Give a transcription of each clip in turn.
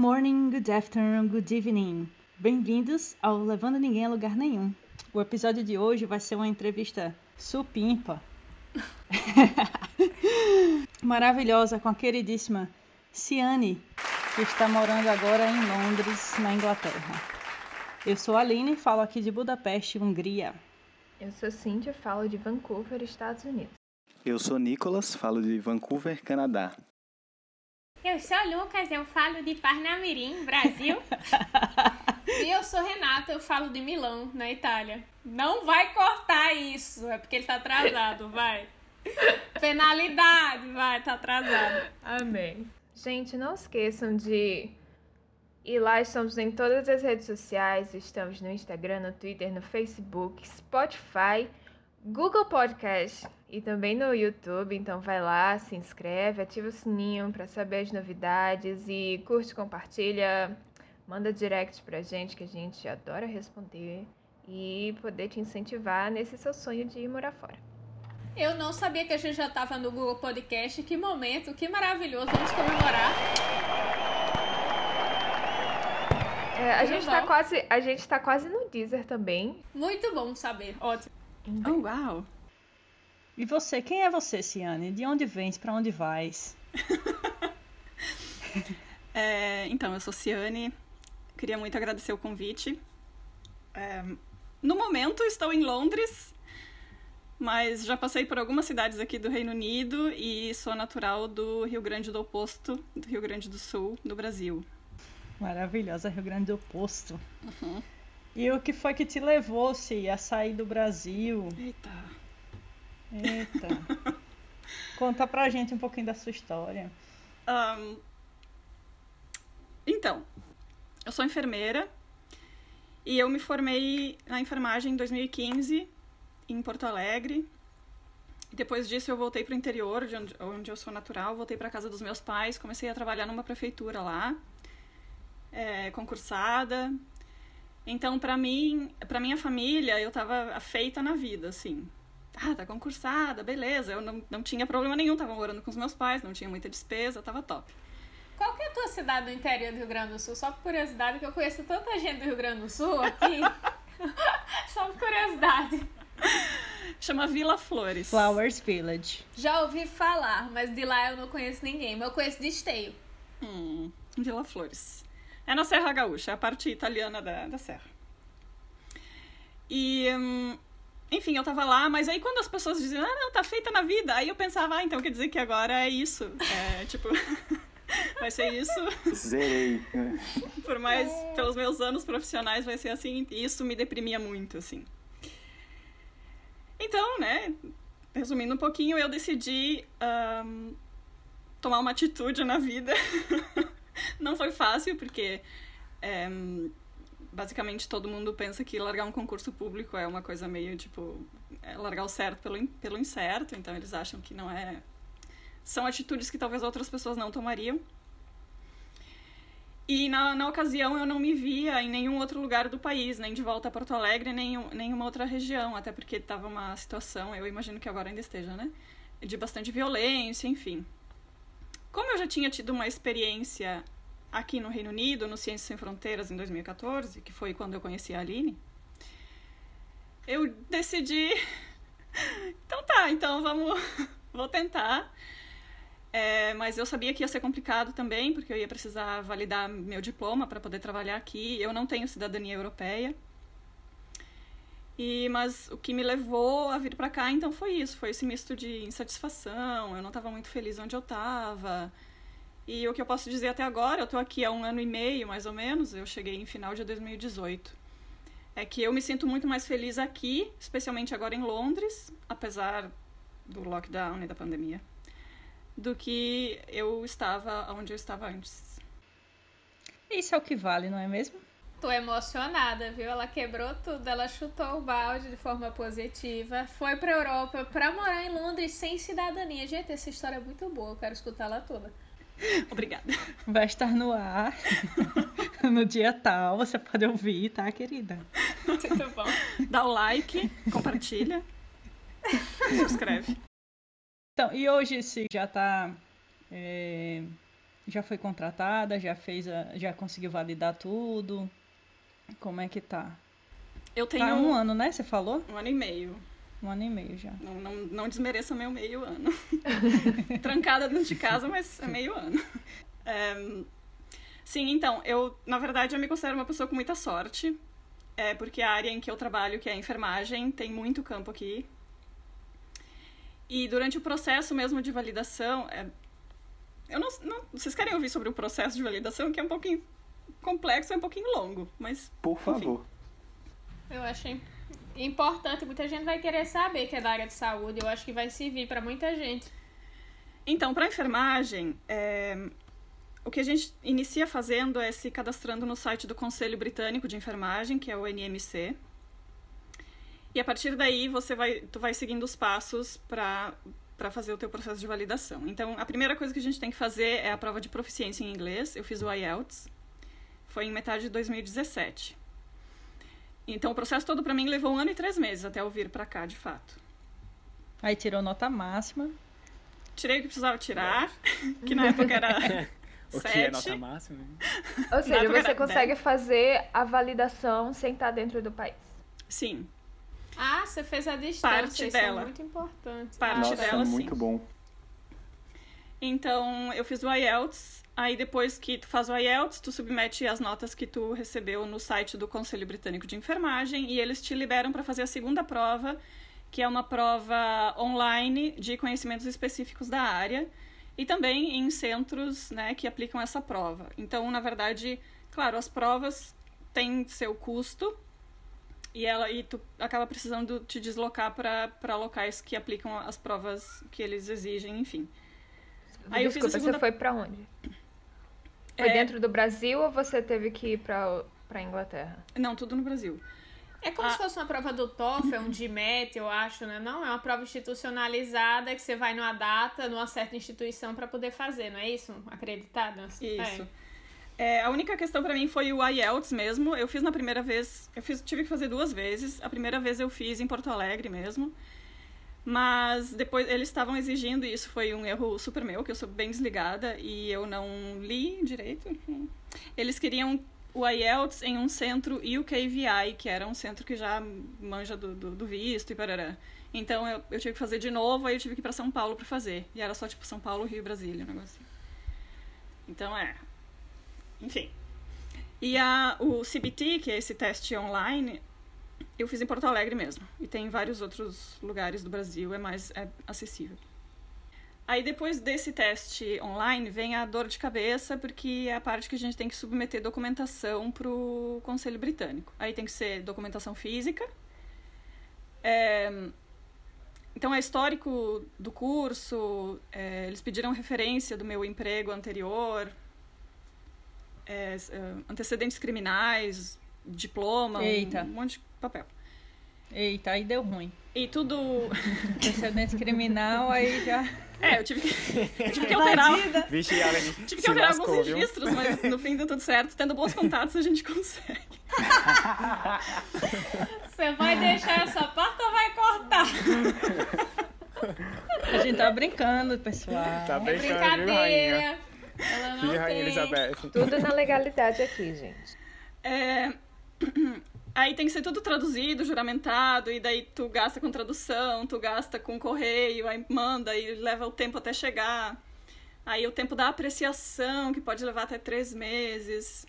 morning, good afternoon, good evening. Bem-vindos ao Levando Ninguém a Lugar Nenhum. O episódio de hoje vai ser uma entrevista supimpa. Maravilhosa com a queridíssima Ciane, que está morando agora em Londres, na Inglaterra. Eu sou a Aline, falo aqui de Budapeste, Hungria. Eu sou Cíntia, falo de Vancouver, Estados Unidos. Eu sou Nicolas, falo de Vancouver, Canadá. Eu sou Lucas, eu falo de Parnamirim, Brasil. e eu sou Renata, eu falo de Milão, na Itália. Não vai cortar isso, é porque ele tá atrasado, vai. Penalidade, vai, tá atrasado. Amém. Gente, não esqueçam de ir lá, estamos em todas as redes sociais, estamos no Instagram, no Twitter, no Facebook, Spotify, Google Podcast e também no YouTube. Então vai lá, se inscreve, ativa o sininho para saber as novidades e curte, compartilha, manda direct pra gente que a gente adora responder e poder te incentivar nesse seu sonho de ir morar fora. Eu não sabia que a gente já estava no Google Podcast. Que momento, que maravilhoso. Vamos comemorar. É, a, gente tá quase, a gente tá quase no Deezer também. Muito bom saber. Ótimo. Oh, uau. E você, quem é você, Ciane? De onde vens? Para onde vais? é, então, eu sou Ciane. Queria muito agradecer o convite. É, no momento, estou em Londres, mas já passei por algumas cidades aqui do Reino Unido e sou natural do Rio Grande do Oposto, do Rio Grande do Sul, do Brasil. Maravilhosa, Rio Grande do Oposto. Uhum. E o que foi que te levou, se a sair do Brasil? Eita. Eita. Conta pra gente um pouquinho da sua história. Um, então, eu sou enfermeira e eu me formei na enfermagem em 2015 em Porto Alegre. E depois disso eu voltei para o interior, de onde, onde eu sou natural, voltei para casa dos meus pais, comecei a trabalhar numa prefeitura lá, é, concursada. Então, para mim, para minha família, eu estava feita na vida, assim. Ah, tá concursada, beleza. Eu não, não tinha problema nenhum, tava morando com os meus pais, não tinha muita despesa, tava top. Qual que é a tua cidade do interior do Rio Grande do Sul? Só por curiosidade, que eu conheço tanta gente do Rio Grande do Sul aqui. Só por curiosidade. Chama Vila Flores. Flowers Village. Já ouvi falar, mas de lá eu não conheço ninguém. Mas eu conheço de Esteio. Hum, Vila Flores. É na Serra Gaúcha, a parte italiana da, da serra. E, hum, enfim, eu tava lá, mas aí quando as pessoas diziam, ah, não, tá feita na vida, aí eu pensava, ah, então quer dizer que agora é isso. É, tipo, vai ser isso. Zerei. Por mais, pelos meus anos profissionais, vai ser assim, e isso me deprimia muito, assim. Então, né, resumindo um pouquinho, eu decidi um, tomar uma atitude na vida. Não foi fácil, porque é, basicamente todo mundo pensa que largar um concurso público é uma coisa meio tipo é largar o certo pelo, pelo incerto, então eles acham que não é. São atitudes que talvez outras pessoas não tomariam. E na, na ocasião eu não me via em nenhum outro lugar do país, nem de volta a Porto Alegre, nem nenhuma outra região, até porque estava uma situação, eu imagino que agora ainda esteja, né? De bastante violência, enfim. Como eu já tinha tido uma experiência aqui no Reino Unido, no Ciências Sem Fronteiras, em 2014, que foi quando eu conheci a Aline, eu decidi. então tá, então vamos. Vou tentar. É, mas eu sabia que ia ser complicado também, porque eu ia precisar validar meu diploma para poder trabalhar aqui. Eu não tenho cidadania europeia. E, mas o que me levou a vir para cá, então, foi isso. Foi esse misto de insatisfação. Eu não estava muito feliz onde eu estava. E o que eu posso dizer até agora, eu estou aqui há um ano e meio, mais ou menos. Eu cheguei em final de 2018. É que eu me sinto muito mais feliz aqui, especialmente agora em Londres, apesar do lockdown e da pandemia do que eu estava onde eu estava antes. Isso é o que vale, não é mesmo? Tô emocionada, viu? Ela quebrou tudo, ela chutou o balde de forma positiva, foi pra Europa pra morar em Londres sem cidadania. Gente, essa história é muito boa, eu quero escutá-la toda. Obrigada. Vai estar no ar no dia tal, você pode ouvir, tá, querida? Muito bom. Dá o like, compartilha, subscreve. Então, e hoje se já está é, Já foi contratada? Já fez a, já conseguiu validar tudo? Como é que tá? Eu tenho Tá um ano, né? Você falou? um ano e meio. Um ano e meio já. Não, não, não desmereça meu meio ano. Trancada dentro de casa, mas é meio ano. É, sim, então, eu, na verdade, eu me considero uma pessoa com muita sorte. É porque a área em que eu trabalho, que é a enfermagem, tem muito campo aqui. E durante o processo mesmo de validação, é, eu não, não, vocês querem ouvir sobre o processo de validação, que é um pouquinho complexo, é um pouquinho longo, mas Por favor. Eu achei importante, muita gente vai querer saber que é da área de saúde. Eu acho que vai servir para muita gente. Então, para enfermagem, é, o que a gente inicia fazendo é se cadastrando no site do Conselho Britânico de Enfermagem, que é o NMC. E a partir daí você vai, tu vai seguindo os passos para para fazer o teu processo de validação. Então, a primeira coisa que a gente tem que fazer é a prova de proficiência em inglês. Eu fiz o IELTS. Foi em metade de 2017. Então, o processo todo para mim levou um ano e três meses até eu vir para cá, de fato. Aí tirou nota máxima. Tirei o que precisava tirar, que na época era O que é sete. nota máxima? Ou seja, você era consegue fazer a validação sem estar dentro do país. Sim, Ah, você fez a distância. Parte isso dela. é muito importante. Parte Nossa, dela, sim. muito bom. Então, eu fiz o IELTS. Aí, depois que tu faz o IELTS, tu submete as notas que tu recebeu no site do Conselho Britânico de Enfermagem e eles te liberam para fazer a segunda prova, que é uma prova online de conhecimentos específicos da área e também em centros né, que aplicam essa prova. Então, na verdade, claro, as provas têm seu custo e ela e tu acaba precisando te deslocar para locais que aplicam as provas que eles exigem, enfim. Aí eu fiz a Desculpa, segunda- você foi pra onde? Foi É. dentro do Brasil ou você teve que ir pra, pra Inglaterra? Não, tudo no Brasil. É como Ah. se fosse uma prova do TOEFL, um GMAT, eu acho, né? Não, é uma prova institucionalizada que você vai numa data, numa certa instituição para poder fazer, não é isso? Acreditado? Isso. É, a única questão pra mim foi o IELTS mesmo. Eu fiz na primeira vez, eu fiz, tive que fazer duas vezes. A primeira vez eu fiz em Porto Alegre mesmo. Mas depois eles estavam exigindo, e isso foi um erro super meu, que eu sou bem desligada e eu não li direito. Eles queriam o IELTS em um centro UKVI, que era um centro que já manja do, do, do visto e parará. Então eu, eu tive que fazer de novo, aí eu tive que ir pra São Paulo pra fazer. E era só tipo São Paulo, Rio e Brasília, um negócio assim. Então é. Enfim. E a, o CBT, que é esse teste online, eu fiz em Porto Alegre mesmo. E tem em vários outros lugares do Brasil, é mais é acessível. Aí depois desse teste online vem a dor de cabeça, porque é a parte que a gente tem que submeter documentação para o Conselho Britânico. Aí tem que ser documentação física. É, Então é histórico do curso, é, eles pediram referência do meu emprego anterior, é, antecedentes criminais, diploma, Eita. um monte de papel. Eita, aí deu ruim. E tudo. Antecedente criminal, aí já. É, eu tive que, eu tive que alterar. Vixe, Aline, Tive que alterar lascou, alguns viu? registros, mas no fim deu tudo certo. Tendo bons contatos, a gente consegue. Você vai deixar essa parte ou vai cortar? A gente tá brincando, pessoal. Tá É brincando, viu, rainha? brincadeira. Ela não Viu, rainha tem. Elizabeth? Tudo na legalidade aqui, gente. É, Aí tem que ser tudo traduzido, juramentado, e daí tu gasta com tradução, tu gasta com correio, aí manda e leva o tempo até chegar. Aí o tempo da apreciação, que pode levar até três meses.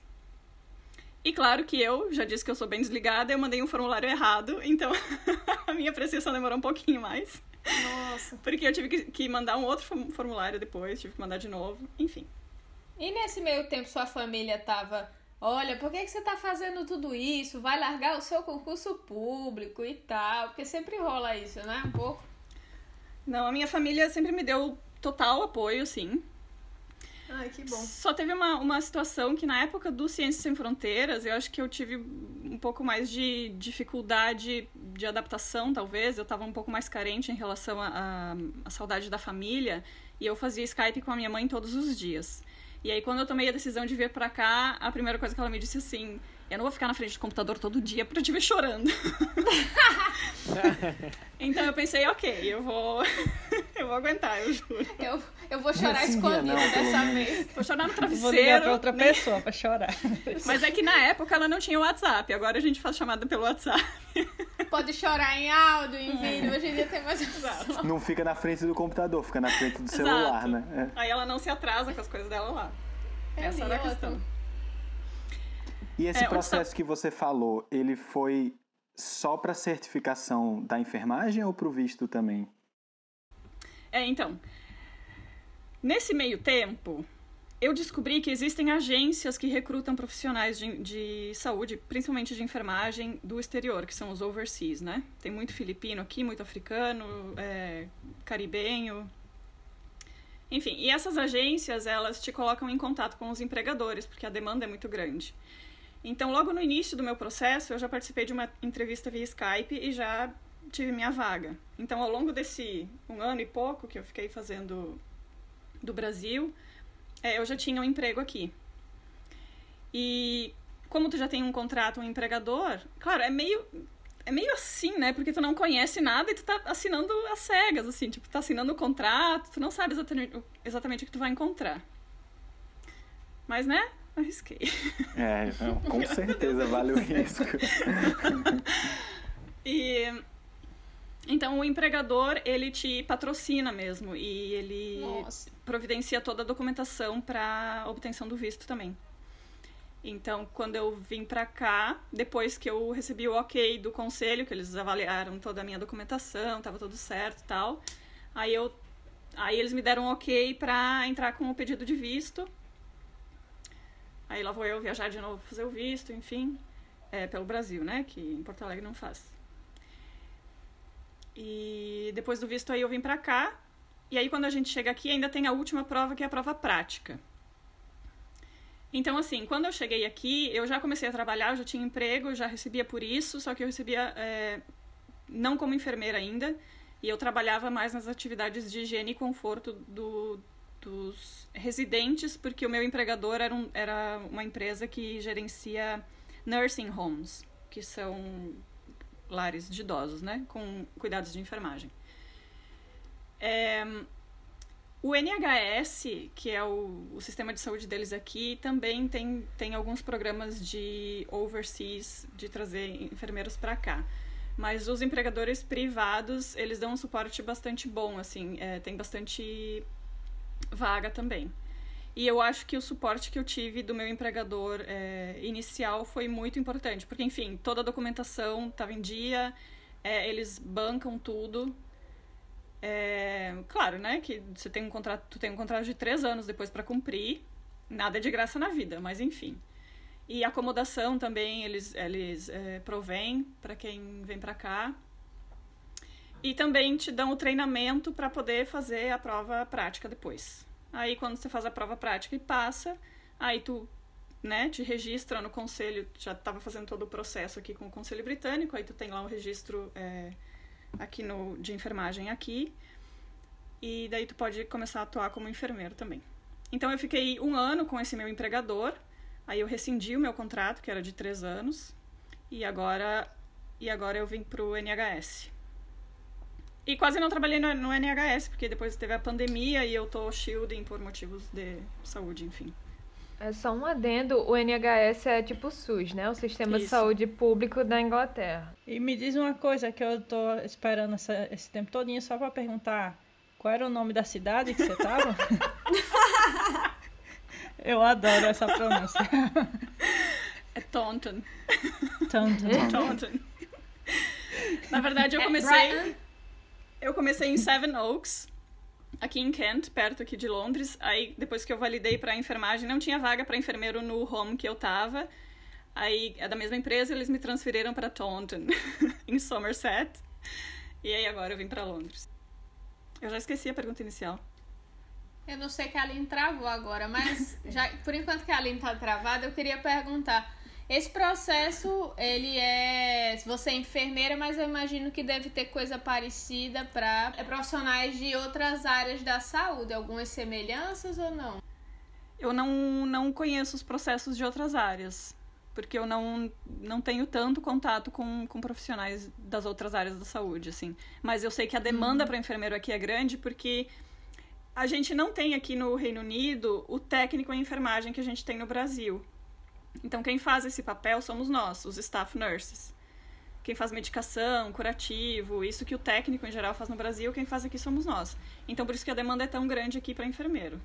E claro que eu, já disse que eu sou bem desligada, eu mandei um formulário errado, então a minha apreciação demorou um pouquinho mais. Nossa. Porque eu tive que, que mandar um outro form- formulário depois, tive que mandar de novo, enfim. E nesse meio tempo sua família tava, olha, por que, que você tá fazendo tudo isso? Vai largar o seu concurso público e tal. Porque sempre rola isso, né? Um pouco. Não, a minha família sempre me deu total apoio, sim. Ai, que bom. Só teve uma, uma situação que na época do Ciências Sem Fronteiras, eu acho que eu tive um pouco mais de dificuldade de adaptação, talvez. Eu estava um pouco mais carente em relação à à saudade da família. E eu fazia Skype com a minha mãe todos os dias. E aí, quando eu tomei a decisão de vir pra cá, a primeira coisa que ela me disse assim: Eu não vou ficar na frente do computador todo dia pra te ver chorando. então eu pensei, ok, eu vou. eu vou aguentar, eu juro. Eu, eu vou chorar escondida dessa vez. Vou chorar no Vou ligar travesseiro. pra outra nem- pessoa pra chorar. Mas é que na época ela não tinha WhatsApp, agora a gente faz chamada pelo WhatsApp. Pode chorar em áudio, em vídeo. Hoje em dia tem mais opção. Não fica na frente do computador, fica na frente do celular, Exato. né? Aí ela não se atrasa com as coisas dela lá. Essa era a questão. E esse É, processo que você falou, ele foi só para certificação da enfermagem ou para o visto também? É, então. Nesse meio tempo, eu descobri que existem agências que recrutam profissionais de, de saúde, principalmente de enfermagem, do exterior, que são os overseas, né? Tem muito filipino aqui, muito africano, é, caribenho. Enfim, e essas agências, elas te colocam em contato com os empregadores, porque a demanda é muito grande. Então, logo no início do meu processo, eu já participei de uma entrevista via Skype e já tive minha vaga. Então, ao longo desse um ano e pouco que eu fiquei fazendo do Brasil, é, eu já tinha um emprego aqui. E como tu já tem um contrato, um empregador, claro, é meio é meio assim, né? Porque tu não conhece nada e tu tá assinando às cegas, assim, tipo, tá assinando o contrato, tu não sabe exatamente, exatamente o que tu vai encontrar. Mas, né? Arrisquei. É, não, com certeza vale o risco. E então o empregador, ele te patrocina mesmo e ele Nossa. providencia toda a documentação para obtenção do visto também. Então, quando eu vim pra cá, depois que eu recebi o ok do conselho, que eles avaliaram toda a minha documentação, tava tudo certo e tal, aí eu aí eles me deram um ok pra entrar com o pedido de visto. Aí lá vou eu viajar de novo fazer o visto, enfim, é, pelo Brasil, né, que em Porto Alegre não faz. E depois do visto aí eu vim pra cá, e aí, quando a gente chega aqui, ainda tem a última prova, que é a prova prática. Então, assim, quando eu cheguei aqui, eu já comecei a trabalhar, já tinha emprego, já recebia por isso, só que eu recebia é, não como enfermeira ainda, e eu trabalhava mais nas atividades de higiene e conforto do, dos residentes, porque o meu empregador era, um, era uma empresa que gerencia nursing homes, que são lares de idosos, né, com cuidados de enfermagem. É, o NHS, que é o, o sistema de saúde deles aqui, também tem, tem alguns programas de overseas, de trazer enfermeiros para cá. Mas os empregadores privados, eles dão um suporte bastante bom, assim, é, tem bastante vaga também. E eu acho que o suporte que eu tive do meu empregador é, inicial foi muito importante, porque, enfim, toda a documentação estava em dia, é, eles bancam tudo. É, claro, né, que você tem um contrato, tu tem um contrato de três anos depois para cumprir, nada é de graça na vida, mas enfim. E acomodação também eles, eles é, provêm para quem vem para cá. E também te dão o treinamento para poder fazer a prova prática depois. Aí quando você faz a prova prática e passa, aí tu né, te registra no conselho, já estava fazendo todo o processo aqui com o conselho britânico, aí tu tem lá o registro é, aqui no de enfermagem aqui, e daí tu pode começar a atuar como enfermeiro também. Então eu fiquei um ano com esse meu empregador, aí eu rescindi o meu contrato, que era de três anos, e agora, e agora eu vim pro NHS. E quase não trabalhei no, no NHS, porque depois teve a pandemia e eu tô shielding por motivos de saúde, enfim. É só um adendo, o NHS é tipo o SUS, né? O Sistema de Isso. Saúde Público da Inglaterra. E me diz uma coisa que eu tô esperando essa- esse tempo todinho só pra perguntar. Qual era o nome da cidade que você tava? eu adoro essa pronúncia. É Taunton. Tanto. Taunton. Na verdade, eu É comecei. Brian? Eu comecei em Seven Oaks, aqui em Kent, perto aqui de Londres. Aí, depois que eu validei pra enfermagem, não tinha vaga pra enfermeiro no home que eu tava. Aí, é da mesma empresa, eles me transferiram pra Taunton, em Somerset. E aí, agora eu vim pra Londres. Eu já esqueci a pergunta inicial. Eu não sei que a Aline travou agora, mas já, por enquanto que a Aline tá travada, eu queria perguntar. Esse processo, ele é. Você é enfermeira, mas eu imagino que deve ter coisa parecida para profissionais de outras áreas da saúde. Algumas semelhanças ou não? Eu não, não conheço os processos de outras áreas. porque eu não, não tenho tanto contato com, com profissionais das outras áreas da saúde, assim. Mas eu sei que a demanda para enfermeiro aqui é grande porque a gente não tem aqui no Reino Unido o técnico em enfermagem que a gente tem no Brasil. Então, quem faz esse papel somos nós, os staff nurses. Quem faz medicação, curativo, isso que o técnico em geral faz no Brasil, quem faz aqui somos nós. Então, por isso que a demanda é tão grande aqui para enfermeiro.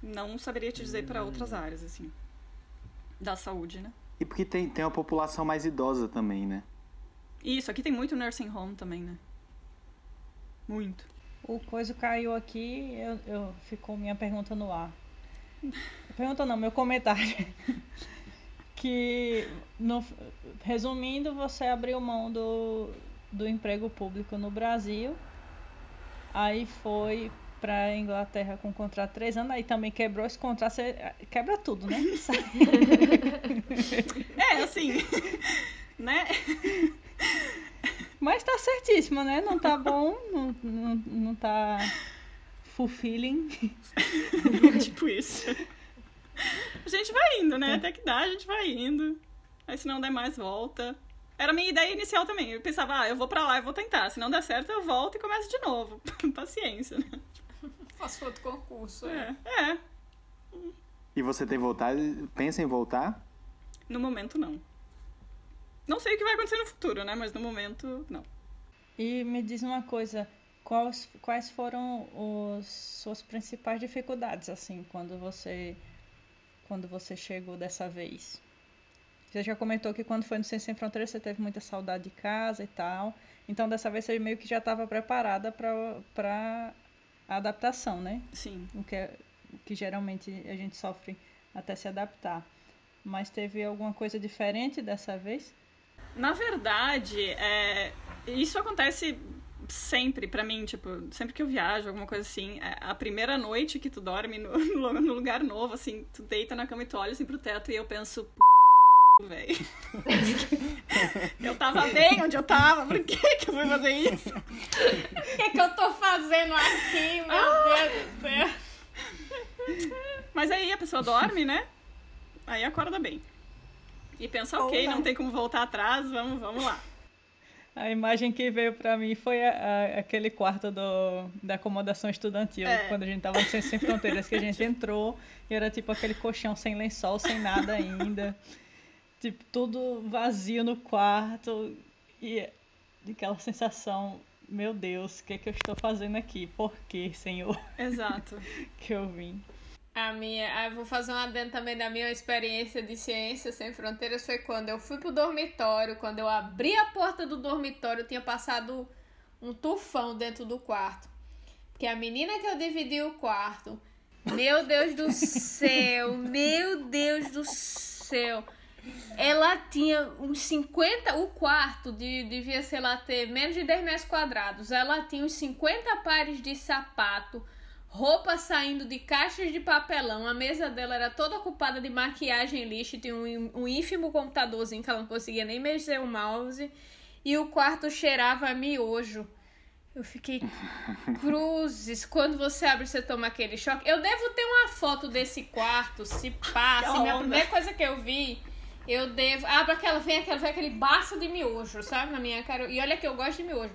Não saberia te dizer para outras áreas, assim, da saúde, né? E porque tem, tem uma população mais idosa também, né? Isso, aqui tem muito nursing home também, né? Muito. O coisa caiu aqui, eu, eu ficou minha pergunta no ar. Pergunta não, meu comentário. que, no, resumindo, você abriu mão do, do emprego público no Brasil, aí foi pra Inglaterra com um contrato de três anos, aí também quebrou esse contrato, você quebra tudo, né? É, assim, né? Mas tá certíssimo, né? Não tá bom, não, não, não tá fulfilling. tipo isso. A gente vai indo, né? Até que dá, a gente vai indo. Aí se não der mais, volta. Era a minha ideia inicial também. Eu pensava, ah, eu vou pra lá, eu vou tentar. Se não der certo, eu volto e começo de novo. Paciência, né? Faço outro concurso. É, é. E você tem vontade, pensa em voltar? No momento, não. Não sei o que vai acontecer no futuro, né? Mas no momento, não. E me diz uma coisa, quais, quais foram os suas principais dificuldades, assim, quando você quando você chegou dessa vez? Você já comentou que quando foi no Ciência Sem Fronteiras você teve muita saudade de casa e tal. Então dessa vez você meio que já estava preparada para a adaptação, né? Sim. O que, é, o que geralmente a gente sofre até se adaptar. Mas teve alguma coisa diferente dessa vez? Na verdade, é, isso acontece sempre pra mim, tipo, sempre que eu viajo, alguma coisa assim, é, a primeira noite que tu dorme no, no, lugar novo, assim, tu deita na cama e tu olha assim pro teto e eu penso, p... velho. eu tava bem onde eu tava, por que que eu fui fazer isso? O que, que eu tô fazendo aqui, meu Ah! Deus do céu? Mas aí a pessoa dorme, né? Aí acorda bem. E pensa, ok, não. tem como voltar atrás, vamos, vamos lá. A imagem que veio pra mim foi a- a- aquele quarto do, da acomodação estudantil, É. quando a gente tava no Sem Fronteiras, que a gente entrou e era tipo aquele colchão sem lençol, sem nada ainda. Tipo, tudo vazio no quarto e aquela sensação, meu Deus, o que, que eu estou fazendo aqui? Por que, Senhor, Exato. que eu vim? A minha, ah, vou fazer um adendo também da minha experiência de Ciências Sem Fronteiras foi quando eu fui pro dormitório, quando eu abri a porta do dormitório, eu tinha passado um tufão dentro do quarto. Porque a menina que eu dividi o quarto, meu Deus do céu, meu Deus do céu. Ela tinha uns 50, o quarto de, devia, sei lá, ter menos de 10 metros quadrados. Ela tinha uns 50 pares de sapato, roupa saindo de caixas de papelão. A mesa dela era toda ocupada de maquiagem lixo. Tinha um, um ínfimo computadorzinho que ela não conseguia nem mexer o mouse. E o quarto cheirava a miojo. Eu fiquei cruzes. Quando você abre, você toma aquele choque. Eu devo ter uma foto desse quarto, se passa. Que A primeira coisa que eu vi, eu devo. Abre aquela, vem aquela, vem aquele bafo de miojo, sabe? Na minha cara. E olha que eu gosto de miojo.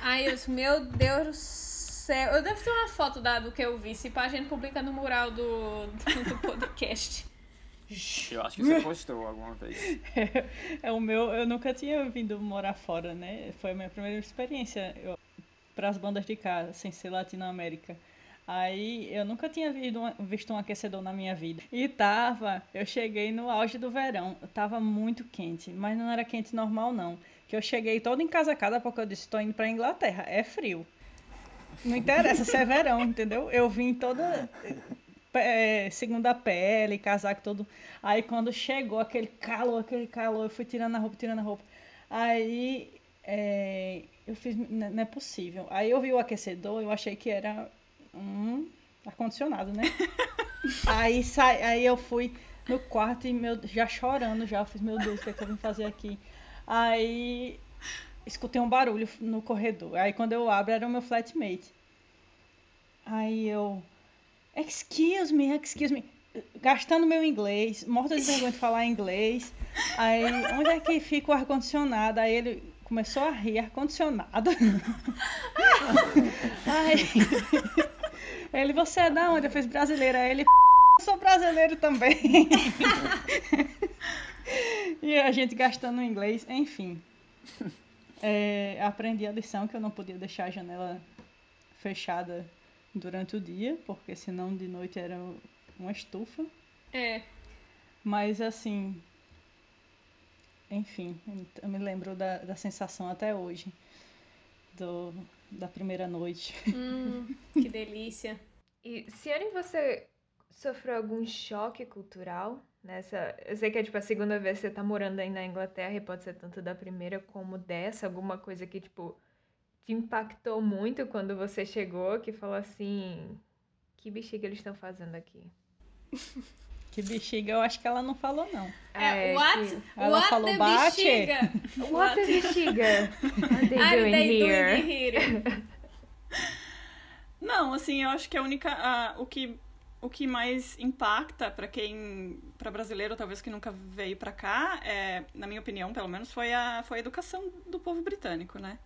Aí eu disse, meu Deus do céu. Eu devo ter uma foto da, do que eu vi. Se pá, a gente publica no mural do, do, do podcast. Eu acho que você postou alguma vez. É o meu, eu nunca tinha vindo morar fora, né? Foi a minha primeira experiência para as bandas de casa, sem ser Latinoamérica. Aí eu nunca tinha visto, um- visto um aquecedor na minha vida. E tava, eu cheguei no auge do verão, tava muito quente, mas não era quente normal não. Que eu cheguei toda encasacada porque eu disse, tô indo pra Inglaterra, é frio. Não interessa se é verão, entendeu? Eu vim toda é, segunda pele, casaco todo. Aí quando chegou aquele calor, aquele calor, eu fui tirando a roupa, tirando a roupa. Aí é, eu fiz, "N- não é possível. Aí eu vi o aquecedor, eu achei que era um ar-condicionado, né? aí, sai, aí eu fui no quarto e meu, já chorando, já. Eu fiz, meu Deus, o que, é que eu vim fazer aqui? Aí escutei um barulho no corredor. Aí quando eu abro era o meu flatmate. Aí eu. Excuse me, excuse me. gastando meu inglês, morta de vergonha de falar inglês. Aí, onde é que fica o ar-condicionado? Aí ele começou a rir, ar-condicionado. Aí, ele, você é da onde? Eu fiz brasileira. Aí ele, eu sou brasileiro também. e a gente gastando inglês, enfim. É, aprendi a lição que eu não podia deixar a janela fechada durante o dia, porque senão de noite era uma estufa. É. Mas assim. Enfim, eu me lembro da, da sensação até hoje. Do, da primeira noite. Hum, que delícia. E, Ciane, você sofreu algum choque cultural nessa? Eu sei que é tipo a segunda vez que você tá morando aí na Inglaterra e pode ser tanto da primeira como dessa, alguma coisa que tipo te impactou muito quando você chegou, que falou assim, que bexiga eles estão fazendo aqui? Que bexiga, eu acho que ela não falou, não. É, É, what? que- Ela what falou, the "Bate". bexiga? What the bexiga? What they Are doing they here? doing here? Não, assim, eu acho que a única. a- o, que, o que mais impacta pra quem. pra brasileiro, talvez que nunca veio pra cá, é, na minha opinião, pelo menos, foi a, foi a educação do povo britânico, né?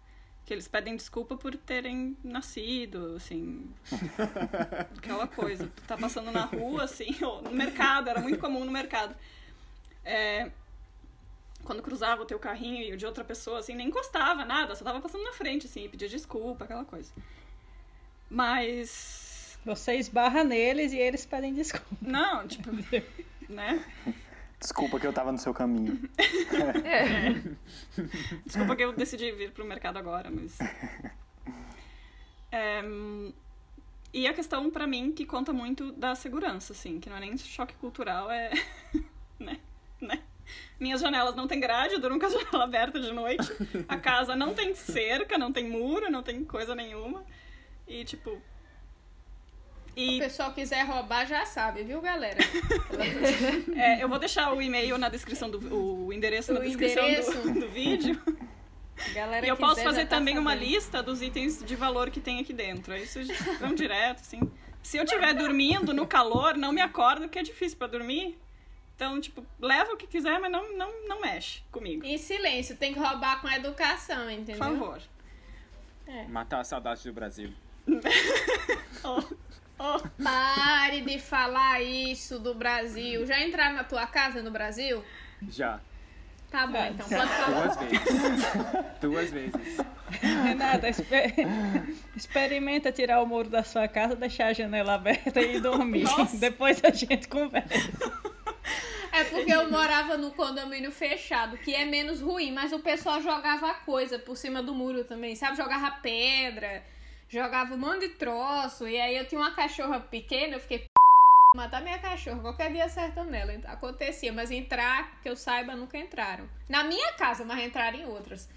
Que eles pedem desculpa por terem nascido, assim. aquela coisa. Tu tá passando na rua, assim, ou no mercado, era muito comum no mercado. É, quando cruzava o teu carrinho e o de outra pessoa, assim, nem encostava, nada, só tava passando na frente, assim, e pedia desculpa, aquela coisa. Mas. Você esbarra neles e eles pedem desculpa. Não, tipo. né? Desculpa que eu tava no seu caminho. Desculpa que eu decidi vir pro mercado agora, mas. É, e a questão, pra mim, que conta muito da segurança, assim, que não é nem choque cultural, é. né? né? Minhas janelas não tem grade, eu durmo com a janela aberta de noite. A casa não tem cerca, não tem muro, não tem coisa nenhuma. E, tipo. Se o E pessoal quiser roubar, já sabe, viu, galera? é, eu vou deixar o e-mail na descrição do. o endereço na O descrição endereço. Do, do vídeo. Galera E eu posso fazer tá também uma lista dos itens de valor que tem aqui dentro. Aí vocês vão direto, assim. Se eu estiver dormindo no calor, não me acordo, porque é difícil pra dormir. Então, tipo, leva o que quiser, mas não, não, não mexe comigo. Em silêncio, tem que roubar com educação, entendeu? Por favor. Matar a saudade do Brasil. Oh, oh. Pare de falar isso do Brasil. Já entraram na tua casa no Brasil? Já. Tá bom, É. então pode falar. Duas vezes. Duas vezes. Renata, espe- experimenta tirar o muro da sua casa, deixar a janela aberta e dormir. Nossa. Depois a gente conversa. É porque eu morava no condomínio fechado, que é menos ruim, mas o pessoal jogava coisa por cima do muro também, sabe? Jogava pedra, jogava um monte de troço, e aí eu tinha uma cachorra pequena, eu fiquei p... matar minha cachorra, qualquer dia acertam nela. Acontecia, mas entrar, que eu saiba, nunca entraram. Na minha casa, mas entraram em outras.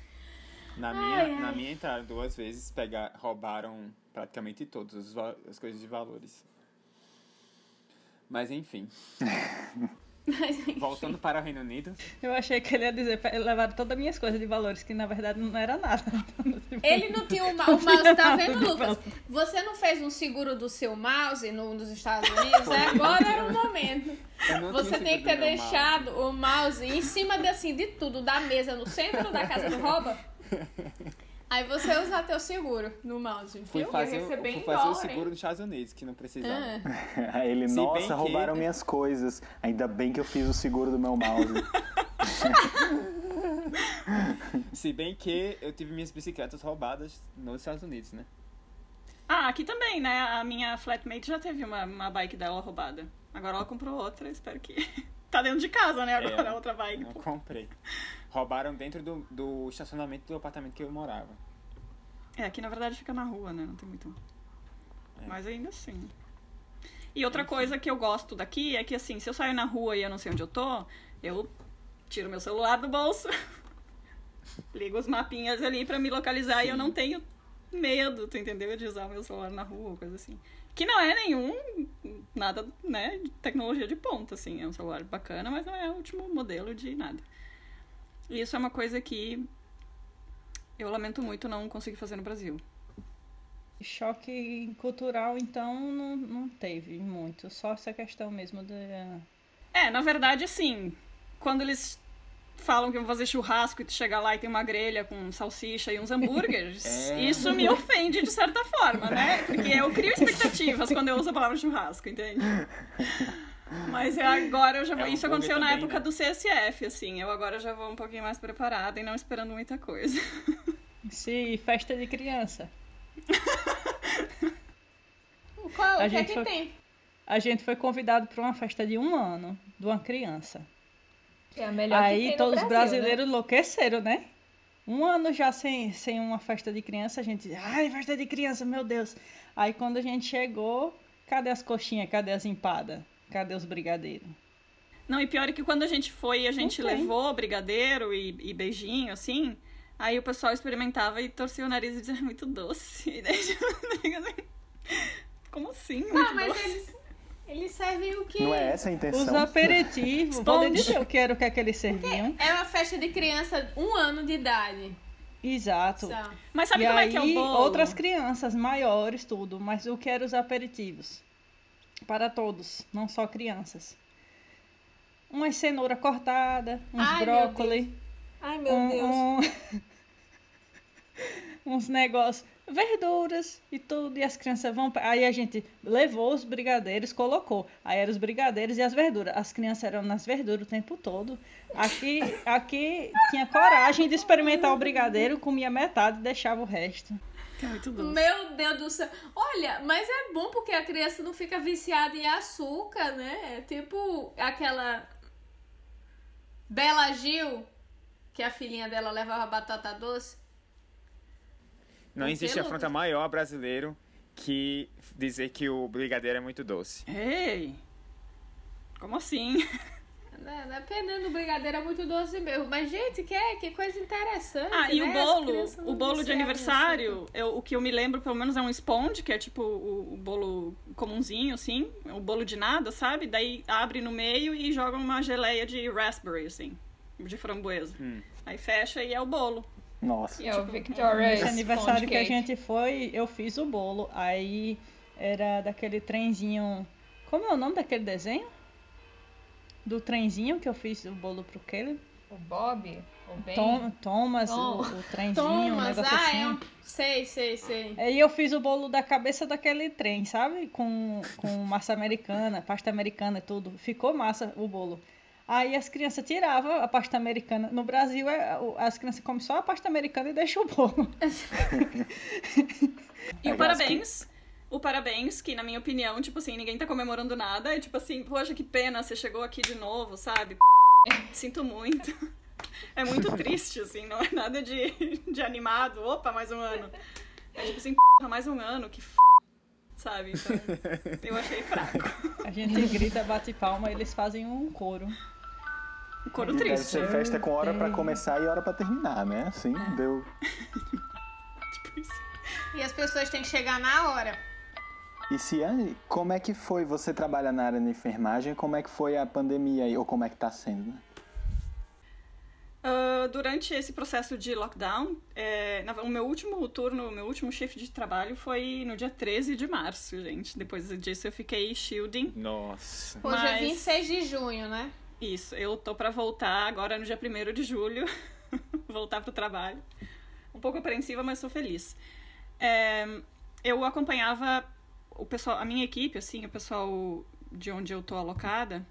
Na Ai, minha, ai. na minha entrada, duas vezes, pegar, roubaram praticamente todas as coisas de valores. Mas enfim. Mas. Voltando para o Reino Unido. Eu achei que ele ia dizer, "Pe- levaram todas as minhas coisas de valores, que na verdade não era nada. Ele não tinha o, ma- o mouse, tá vendo, Lucas? Você não fez um seguro do seu mouse no, nos Estados Unidos? Agora era o momento. Você tem que ter deixado o mouse em cima de, assim, de tudo, da mesa, no centro da casa do rouba. Aí você usa teu seguro no mouse, Fui viu? fazer, receber fui fazer o dólar, seguro hein? nos Estados Unidos, que não precisava. Ah, Aí ele, Se nossa, que- roubaram minhas coisas. Ainda bem que eu fiz o seguro do meu mouse. Se bem que eu tive minhas bicicletas roubadas nos Estados Unidos, né? Ah, aqui também, né? A minha flatmate já teve uma, uma bike dela roubada. Agora ela comprou outra, espero que. tá dentro de casa, né? Agora É, a outra bike. Não pô. comprei. Roubaram dentro do, do estacionamento do apartamento que eu morava. É, aqui na verdade fica na rua, né? Não tem muito. É. Mas ainda assim. E outra coisa que eu gosto daqui é que, assim, se eu saio na rua e eu não sei onde eu tô, eu tiro meu celular do bolso, ligo os mapinhas ali pra me localizar e eu não tenho medo, tu entendeu? De usar o meu celular na rua ou coisa assim. Que não é nenhum, nada, né, de tecnologia de ponta, assim. É um celular bacana, mas não é o último modelo de nada. E isso é uma coisa que eu lamento muito não conseguir fazer no Brasil. Choque cultural, então, não, não teve muito. Só essa questão mesmo de. É, na verdade, assim, quando eles falam que vão fazer churrasco e tu chega lá e tem uma grelha com salsicha e uns hambúrgueres, É. isso me ofende de certa forma, né? Porque eu crio expectativas quando eu uso a palavra churrasco, entende? Mas eu agora eu já vou. É, isso hambúrguer aconteceu na também, época né? do CSF, assim. Eu agora já vou um pouquinho mais preparada e não esperando muita coisa. Se festa de criança. Qual, A o que é gente que foi- tem? A gente foi convidado para uma festa de um ano de uma criança. Que é a melhor que Aí todos os Brasil, brasileiros enlouqueceram, né? Um ano já sem, sem uma festa de criança, a gente. Ai, festa de criança, meu Deus. Aí quando a gente chegou, cadê as coxinhas? Cadê as empadas? Cadê os brigadeiros? Não, e pior é que quando a gente foi, a gente Não tem. levou brigadeiro e, e beijinho, assim. Aí o pessoal experimentava e torcia o nariz e dizia, "É muito doce. E daí, tipo, Como assim? Muito Ah, mas doce? eles, eles servem o quê? Não é essa a intenção? Os aperitivos, Sponge. dizer o que era o que, é que eles serviam. É uma festa de criança um ano de idade. Exato. Só. Mas sabe e como aí, é que é o bolo? outras crianças maiores, tudo, mas o que eram os aperitivos? Para todos, não só crianças. Uma cenoura cortada, uns Ai, meu brócolis, Ai, meu um- Deus. um- uns negócios, verduras e tudo, e as crianças vão. Aí a gente levou os brigadeiros, colocou. Aí eram os brigadeiros e as verduras. As crianças eram nas verduras o tempo todo. Aqui, aqui tinha coragem de experimentar o brigadeiro, comia metade e deixava o resto. Que é muito doce. Meu Deus do céu. Olha, mas é bom porque a criança não fica viciada em açúcar, né? É tipo aquela Bela Gil, que a filhinha dela levava batata doce. Não existe afronta maior brasileiro que dizer que o brigadeiro é muito doce. Ei! Como assim? Né? Dependendo do brigadeiro é muito doce mesmo. Mas, gente, que, é, que coisa interessante. Ah, e né? o bolo, o não bolo de aniversário, eu- o que eu me lembro, pelo menos, é um sponge, que é tipo o, o bolo comunzinho, assim, o bolo de nada, sabe? Daí abre no meio e joga uma geleia de raspberry, assim, de framboesa. Hum. Aí fecha e é o bolo. Nossa. E é o Victoria's Nesse aniversário Sponge que a gente foi, eu fiz o bolo. Aí era daquele trenzinho. Como é o nome daquele desenho? Do trenzinho que eu fiz o bolo pro Caleb. O Bob, o Ben. Tom, Thomas, Tom. o, o trenzinho, um Thomas, negócio ah, assim. é um... Sei, sei, sei. Aí eu fiz o bolo da cabeça daquele trem, sabe? Com, com massa americana, pasta americana e tudo. Ficou massa o bolo. Aí as crianças tiravam a pasta americana. No Brasil, é, as crianças comem só a pasta americana e deixam o bolo. E o parabéns. O parabéns, que na minha opinião, tipo assim, ninguém tá comemorando nada. É tipo assim, poxa, que pena, você chegou aqui de novo, sabe? Sinto muito. É muito triste, assim, não é nada de, de animado. Opa, mais um ano. É tipo assim, porra, mais um ano, que f... Sabe? Então, eu achei fraco. A gente grita, bate palma, eles fazem um coro. Um coro Deve triste. ser festa com hora pra começar e hora pra terminar, né? Assim, deu. Tipo isso. E as pessoas têm que chegar na hora. E Ciane, como é que foi? Você trabalha na área de enfermagem, como é que foi a pandemia aí? Ou como é que tá sendo, né? Ah, durante esse processo de lockdown, é, na- o meu último turno, o meu último shift de trabalho foi no dia 13 de março, gente. Depois disso eu fiquei shielding. Nossa. Hoje é Mas- 26 de junho, né? Isso, eu tô pra voltar agora no dia 1 de julho, voltar pro trabalho. Um pouco apreensiva, mas sou feliz. É, eu acompanhava o pessoal, a minha equipe, assim, o pessoal de onde eu tô alocada,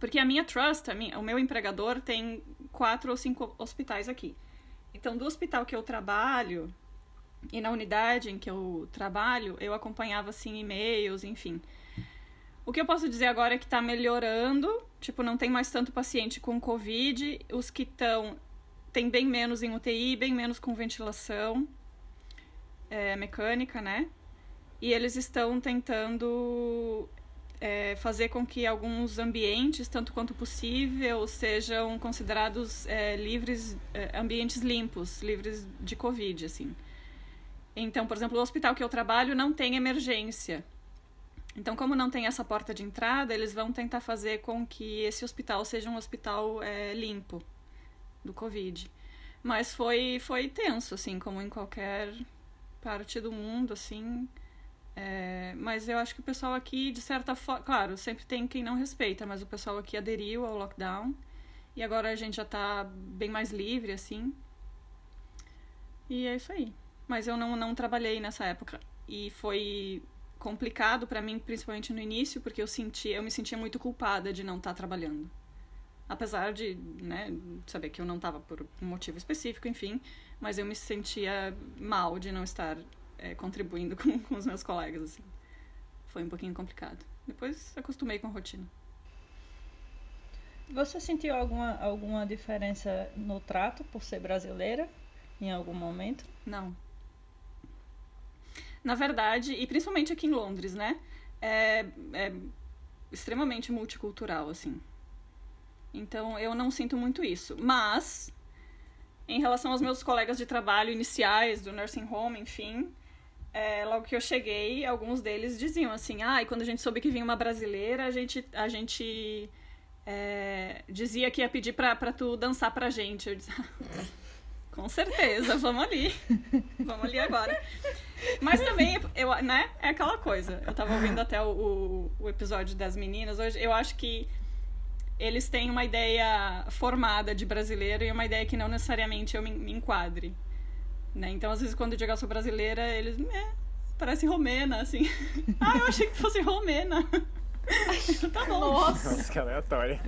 porque a minha trust, a minha- o meu empregador tem quatro ou cinco hospitais aqui. Então, do hospital que eu trabalho e na unidade em que eu trabalho, eu acompanhava, assim, e-mails, enfim. O que eu posso dizer agora é que tá melhorando, tipo, não tem mais tanto paciente com Covid, os que estão tem bem menos em UTI, bem menos com ventilação é, mecânica, né? E eles estão tentando é, fazer com que alguns ambientes, tanto quanto possível, sejam considerados é, livres, é, ambientes limpos, livres de Covid, assim. Então, por exemplo, o hospital que eu trabalho não tem emergência. Então, como não tem essa porta de entrada, eles vão tentar fazer com que esse hospital seja um hospital é, limpo do Covid. Mas foi, foi tenso, assim, como em qualquer parte do mundo, assim. É, mas eu acho que o pessoal aqui, de certa forma. Claro, sempre tem quem não respeita, mas o pessoal aqui aderiu ao lockdown. E agora a gente já tá bem mais livre, assim. E é isso aí. Mas eu não, não trabalhei nessa época. E foi complicado para mim, principalmente no início, porque eu senti, eu me sentia muito culpada de não estar tá trabalhando. Apesar de, né, saber que eu não estava por um motivo específico, enfim, mas eu me sentia mal de não estar é, contribuindo com, com os meus colegas, assim. Foi um pouquinho complicado. Depois acostumei com a rotina. Você sentiu alguma, alguma diferença no trato por ser brasileira em algum momento? Não. Na verdade, e principalmente aqui em Londres, né? É, é extremamente multicultural, assim. Então eu não sinto muito isso. Mas, em relação aos meus colegas de trabalho iniciais do nursing home, enfim, é, logo que eu cheguei, alguns deles diziam assim: ah, e quando a gente soube que vinha uma brasileira, a gente, a gente é, dizia que ia pedir pra, pra tu dançar pra gente. Eu disse, com certeza, vamos ali. vamos ali agora. Mas também, eu, né, é aquela coisa. Eu tava ouvindo até o, o, o episódio das meninas hoje. Eu acho que eles têm uma ideia formada de brasileiro e uma ideia que não necessariamente eu me, me enquadre. Né? Então, às vezes, quando eu digo eu sou brasileira, eles, é, parece romena, assim. ah, eu achei que fosse romena. tá bom. Nossa, que aleatória.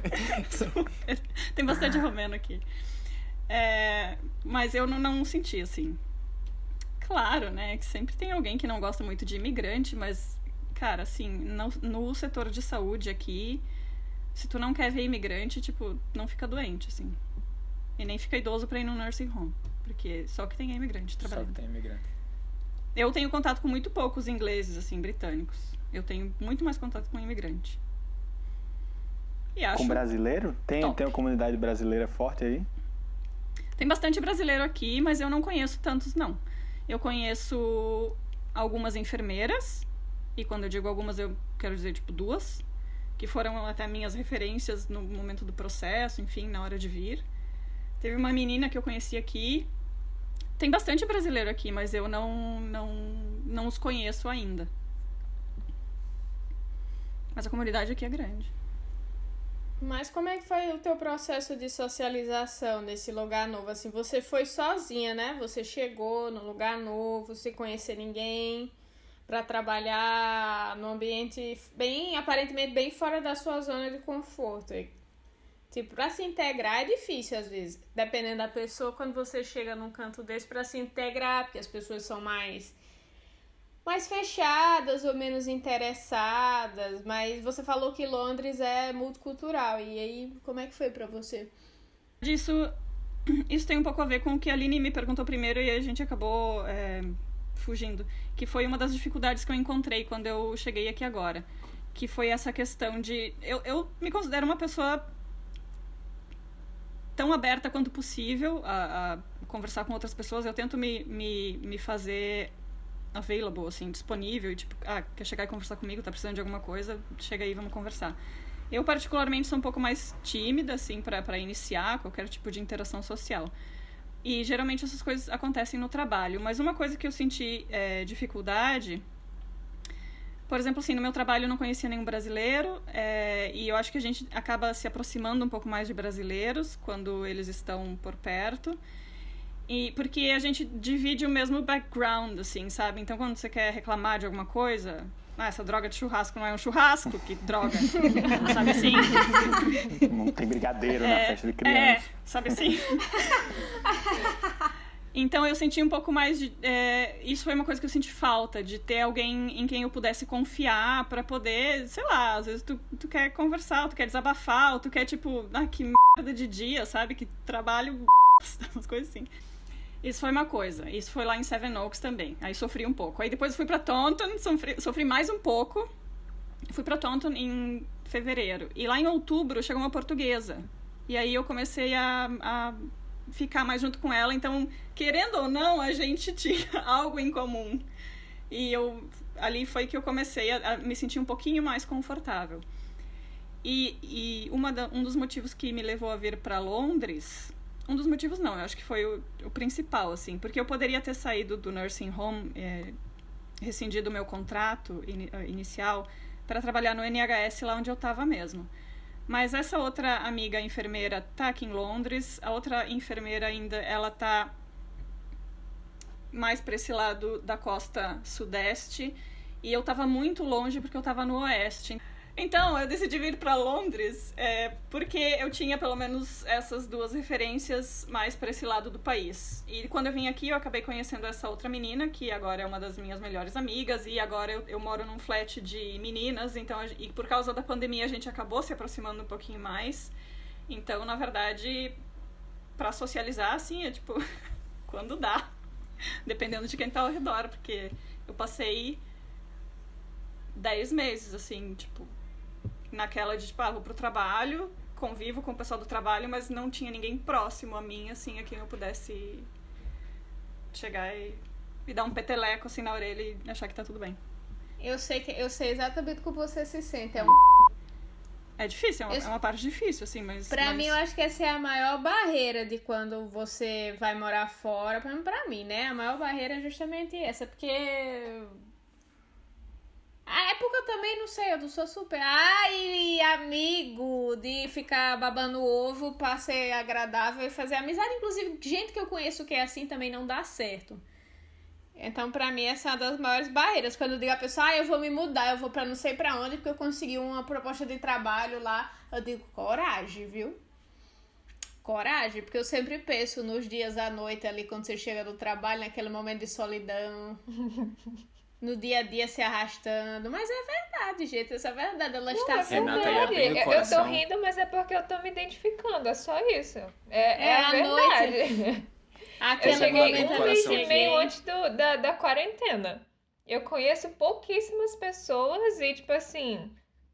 Tem bastante romeno aqui. É, mas eu não, não senti, assim. Claro, né? Que sempre tem alguém que não gosta muito de imigrante, mas, cara, assim, no, no setor de saúde aqui, se tu não quer ver imigrante, tipo, não fica doente, assim. E nem fica idoso pra ir no nursing home. Porque só que tem imigrante trabalhando. Só que tem imigrante. Eu tenho contato com muito poucos ingleses, assim, britânicos. Eu tenho muito mais contato com imigrante. E acho com brasileiro? Tem, tem uma comunidade brasileira forte aí? Tem bastante brasileiro aqui, mas eu não conheço tantos, não. Eu conheço algumas enfermeiras, e quando eu digo algumas, eu quero dizer, tipo, duas, que foram até minhas referências no momento do processo, enfim, na hora de vir. Teve uma menina que eu conheci aqui, tem bastante brasileiro aqui, mas eu não, não, não os conheço ainda. Mas a comunidade aqui é grande. Mas como é que foi o teu processo de socialização nesse lugar novo? Assim, você foi sozinha, né? Você chegou no lugar novo, sem conhecer ninguém, para trabalhar no ambiente bem, aparentemente bem fora da sua zona de conforto. Tipo, pra se integrar é difícil às vezes. Dependendo da pessoa, quando você chega num canto desse para se integrar, porque as pessoas são mais mais fechadas ou menos interessadas, mas você falou que Londres é multicultural. E aí, como é que foi para você? Isso, isso tem um pouco a ver com o que a Aline me perguntou primeiro e a gente acabou é, fugindo. Que foi uma das dificuldades que eu encontrei quando eu cheguei aqui agora. Que foi essa questão de. Eu, eu me considero uma pessoa tão aberta quanto possível a, a, conversar com outras pessoas. Eu tento me, me, me fazer available, assim, disponível. Tipo, ah, quer chegar e conversar comigo? Tá precisando de alguma coisa? Chega aí, vamos conversar. Eu, particularmente, sou um pouco mais tímida, assim, para iniciar qualquer tipo de interação social. E, geralmente, essas coisas acontecem no trabalho. Mas uma coisa que eu senti é, dificuldade por exemplo, assim, no meu trabalho eu não conhecia nenhum brasileiro é, e eu acho que a gente acaba se aproximando um pouco mais de brasileiros quando eles estão por perto. E porque a gente divide o mesmo background, assim, sabe? Então, quando você quer reclamar de alguma coisa, ah, essa droga de churrasco não é um churrasco, que droga. sabe assim? Não tem brigadeiro é, na festa de criança. É, sabe assim? Então eu senti um pouco mais de. É, isso foi uma coisa que eu senti falta, de ter alguém em quem eu pudesse confiar para poder, sei lá, às vezes tu, tu quer conversar, tu quer desabafar, tu quer, tipo, ah, que merda de dia, sabe? Que trabalho. umas coisas assim. Isso foi uma coisa. Isso foi lá em Seven Oaks também. Aí sofri um pouco. Aí depois fui para Taunton, sofri, sofri mais um pouco. Fui para Taunton em fevereiro. E lá em outubro chegou uma portuguesa. E aí eu comecei a, a ficar mais junto com ela. Então, querendo ou não, a gente tinha algo em comum. E eu ali foi que eu comecei a, a me sentir um pouquinho mais confortável. E, e uma da, um dos motivos que me levou a vir para Londres, um dos motivos não, eu acho que foi o, o principal, assim, porque eu poderia ter saído do nursing home, é, rescindido o meu contrato in, eh, inicial para trabalhar no NHS lá onde eu estava mesmo. Mas essa outra amiga enfermeira tá aqui em Londres, a outra enfermeira ainda, ela tá mais para esse lado da costa sudeste e eu estava muito longe porque eu estava no oeste. Então, eu decidi vir para Londres é, porque eu tinha pelo menos essas duas referências mais para esse lado do país. E quando eu vim aqui, eu acabei conhecendo essa outra menina, que agora é uma das minhas melhores amigas, e agora eu, eu moro num flat de meninas, então, e por causa da pandemia a gente acabou se aproximando um pouquinho mais. Então, na verdade, para socializar, assim, é tipo, quando dá. Dependendo de quem tá ao redor, porque eu passei 10 meses, assim, tipo, naquela de, tipo, ah, vou pro trabalho, convivo com o pessoal do trabalho, mas não tinha ninguém próximo a mim, assim, a quem eu pudesse chegar e, e dar um peteleco, assim, na orelha e achar que tá tudo bem. Eu sei que eu sei exatamente como você se sente. É um É difícil, é uma, Eu- é uma parte difícil, assim, mas... Pra mas... mim, eu acho que essa é a maior barreira de quando você vai morar fora. Pra mim, pra mim, né? A maior barreira é justamente essa, porque. Ah, é porque eu também não sei, eu não sou super. Ai, amigo, de ficar babando ovo pra ser agradável e fazer amizade. Inclusive, gente que eu conheço que é assim também não dá certo. Então, pra mim, essa é uma das maiores barreiras. Quando eu digo a pessoa, ah, eu vou me mudar, eu vou pra não sei pra onde, porque eu consegui uma proposta de trabalho lá. Eu digo, coragem, viu? Coragem, porque eu sempre penso nos dias à noite ali, quando você chega do trabalho, naquele momento de solidão. No dia a dia se arrastando. Mas é verdade, gente. Essa é verdade. Ela está Não, é sempre. Renata, aí verdade. abrindo o Eu- Eu tô rindo, mas é porque eu tô me identificando, é só isso. É, é, É a a verdade. Eu Aquele cheguei momento um abrindo o mês e meio antes do- da, da quarentena. Eu conheço pouquíssimas pessoas e, tipo assim,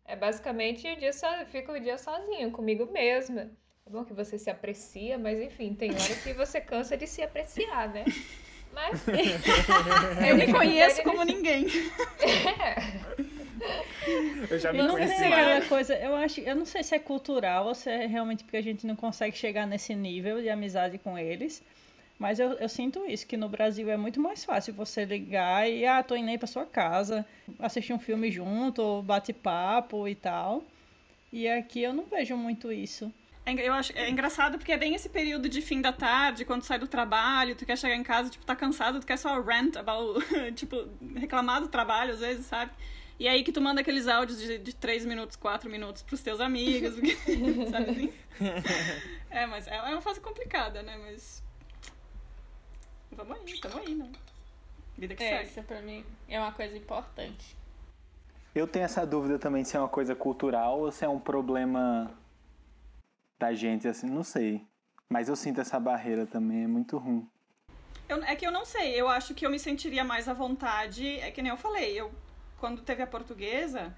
é basicamente o dia só, fico o dia sozinho, comigo mesma. É bom que você se aprecia, mas enfim, tem hora que você cansa de se apreciar, né? Mas Eu me conheço como ninguém. Eu já me Eu não conheci sei mais. aquela coisa, eu acho, eu não sei se é cultural ou se é realmente porque a gente não consegue chegar nesse nível de amizade com eles. Mas eu, eu sinto isso, que no Brasil é muito mais fácil você ligar e, ah, tô indo aí pra sua casa, assistir um filme junto, ou bate-papo e tal. E aqui eu não vejo muito isso. É, eu acho, é engraçado porque é bem esse período de fim da tarde, quando sai do trabalho, tu quer chegar em casa, tipo, tá cansado, tu quer só rant about, tipo, reclamar do trabalho às vezes, sabe? E aí que tu manda aqueles áudios de, de 3 minutos, 4 minutos pros teus amigos, porque- sabe assim? É, mas é é uma fase complicada, né? Mas. Vamos aí, tamo aí, né? Vida que É, segue. essa pra mim é uma coisa importante. Eu tenho essa dúvida também se é uma coisa cultural ou se é um problema da gente, assim, não sei. Mas eu sinto essa barreira também, é muito ruim. Eu- é que eu não sei, eu acho que eu me sentiria mais à vontade, é que nem eu falei, eu quando teve a portuguesa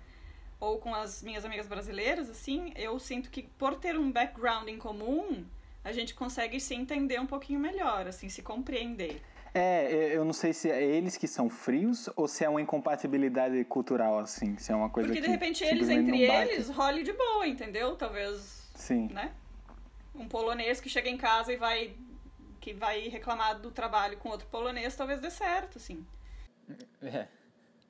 ou com as minhas amigas brasileiras, assim, eu sinto que por ter um background em comum, a gente consegue se entender um pouquinho melhor, assim, se compreender. É, eu não sei se é eles que são frios ou se é uma incompatibilidade cultural, assim. Se é uma coisa Porque de que repente eles entre eles role de boa, entendeu? Talvez, Sim. né? Um polonês que chega em casa e vai que vai reclamar do trabalho com outro polonês, talvez dê certo, assim. É.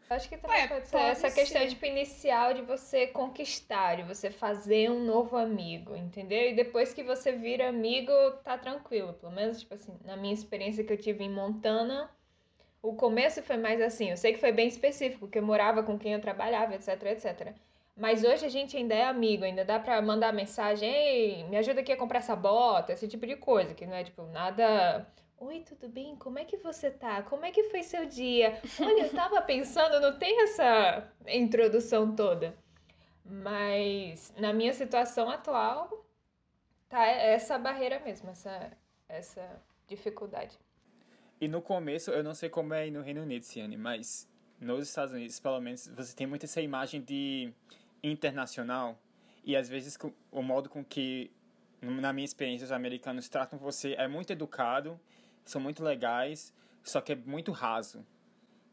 Acho que também Ué, pode ser pode essa questão ser. tipo, inicial de você conquistar, de você fazer um novo amigo, entendeu? E depois que você vira amigo, tá tranquilo. Pelo menos, tipo assim, na minha experiência que eu tive em Montana, o começo foi mais assim. Eu sei que foi bem específico, porque eu morava com quem eu trabalhava, etc, etc. Mas hoje a gente ainda é amigo, ainda dá pra mandar mensagem, ei, me ajuda aqui a comprar essa bota, esse tipo de coisa, que não é tipo nada. Oi, tudo bem? Como é que você tá? Como é que foi seu dia? Olha, eu tava pensando, não tem essa introdução toda. Mas na minha situação atual, tá essa barreira mesmo, essa, essa dificuldade. E no começo, eu não sei como é aí no Reino Unido, Ciane, mas nos Estados Unidos, pelo menos, você tem muito essa imagem de internacional. E às vezes o modo com que, na minha experiência, os americanos tratam você é muito educado, são muito legais, só que é muito raso.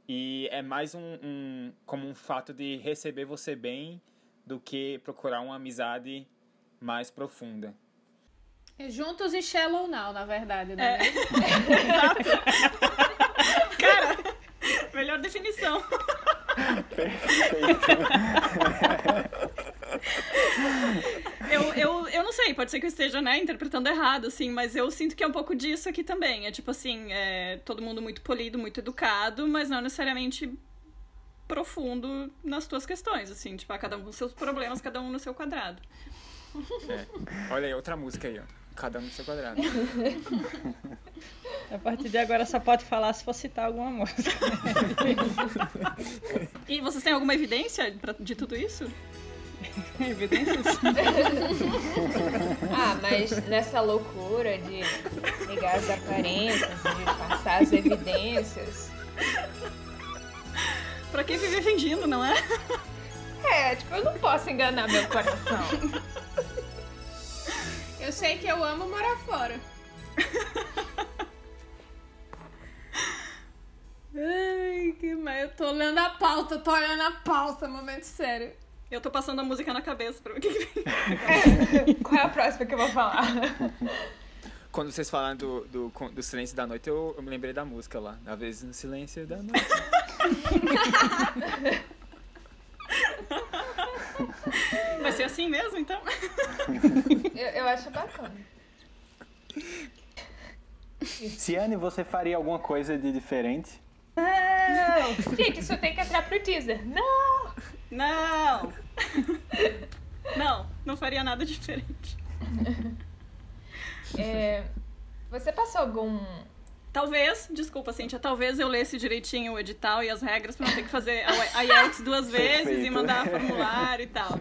E é mais um, um como um fato de receber você bem do que procurar uma amizade mais profunda. É Juntos e Shallow Now, na verdade, né? É. Exato. Cara, melhor definição. Eu, eu, eu não sei, pode ser que eu esteja, né, interpretando errado, assim, mas eu sinto que é um pouco disso aqui também. É tipo assim, é todo mundo muito polido, muito educado, mas não necessariamente profundo nas tuas questões, assim, tipo, cada um com seus problemas, cada um no seu quadrado. É. Olha aí, outra música aí, ó. Cada um no seu quadrado. A partir de agora só pode falar se for citar alguma música. E vocês têm alguma evidência de tudo isso? Evidências? Ah, mas nessa loucura de negar as aparências, de passar as evidências. Pra quem vive fingindo, não é? É, tipo, eu não posso enganar meu coração. Eu sei que eu amo morar fora. Ai, que mas eu tô olhando a pauta, tô olhando a pauta, momento sério. Eu tô passando a música na cabeça pra ver o que. Qual é a próxima que eu vou falar? Quando vocês falaram do, do, do Silêncio da Noite, eu, eu me lembrei da música lá. Às vezes no Silêncio da Noite. Vai ser assim mesmo, então? Eu, eu acho bacana. Ciane, você faria alguma coisa de diferente? Gente, isso tem que entrar pro teaser. Não! Não! Não, não faria nada diferente. É, você passou algum. Talvez, desculpa, Cintia, talvez eu lesse direitinho o edital e as regras pra não ter que fazer a IELTS duas vezes e Perfeito. mandar formulário e tal.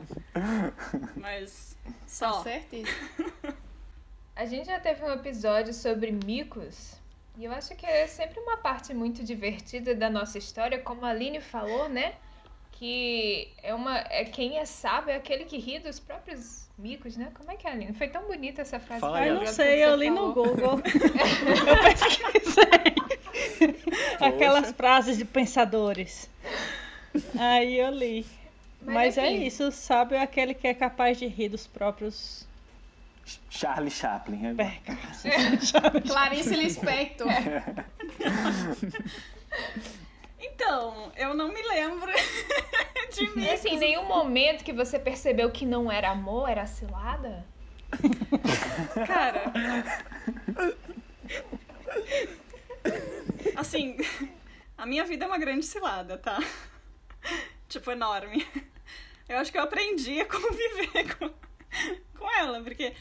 Mas só. Certíssimo. A gente já teve um episódio sobre micos. E eu acho que é sempre uma parte muito divertida da nossa história, como a Aline falou, né? Que é uma. É, quem é sábio é aquele que ri dos próprios micos, né? Como é que é, Aline? Foi tão bonita essa frase. Fala aí, eu não sei, eu li no falou. Google. eu pesquisei. Aquelas frases de pensadores. Aí eu li. Mas, Mas, é enfim. isso, sábio é aquele que é capaz de rir dos próprios Charlie Chaplin. né? percalços. Clarice Lispector. Então, eu não me lembro de mim. E assim, em nenhum momento que você percebeu que não era amor, era cilada? Cara. Assim, a minha vida é uma grande cilada, tá? Tipo, enorme. Eu acho que eu aprendi a conviver com, com ela, porque.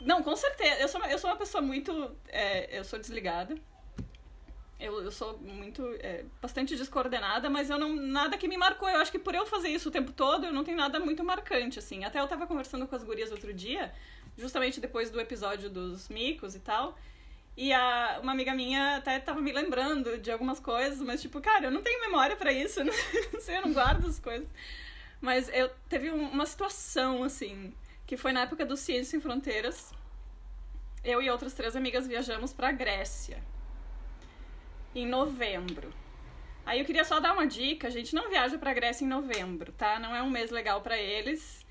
Não, com certeza. Eu sou, uma- eu sou uma pessoa muito. é, eu sou desligada. Eu, eu sou muito. é, bastante descoordenada, mas eu não. Nada que me marcou. Eu acho que por eu fazer isso o tempo todo, eu não tenho nada muito marcante, assim. Até eu tava conversando com as gurias outro dia, justamente depois do episódio dos micos e tal. E a, uma amiga minha até tava me lembrando de algumas coisas, mas tipo, cara, eu não tenho memória pra isso, não sei, eu não guardo as coisas. Mas eu teve um- uma situação, assim, que foi na época do Ciência Sem Fronteiras. Eu e outras três amigas viajamos pra Grécia. Em novembro. Aí eu queria só dar uma dica, a gente não viaja pra Grécia em novembro, tá? Não é um mês legal pra eles.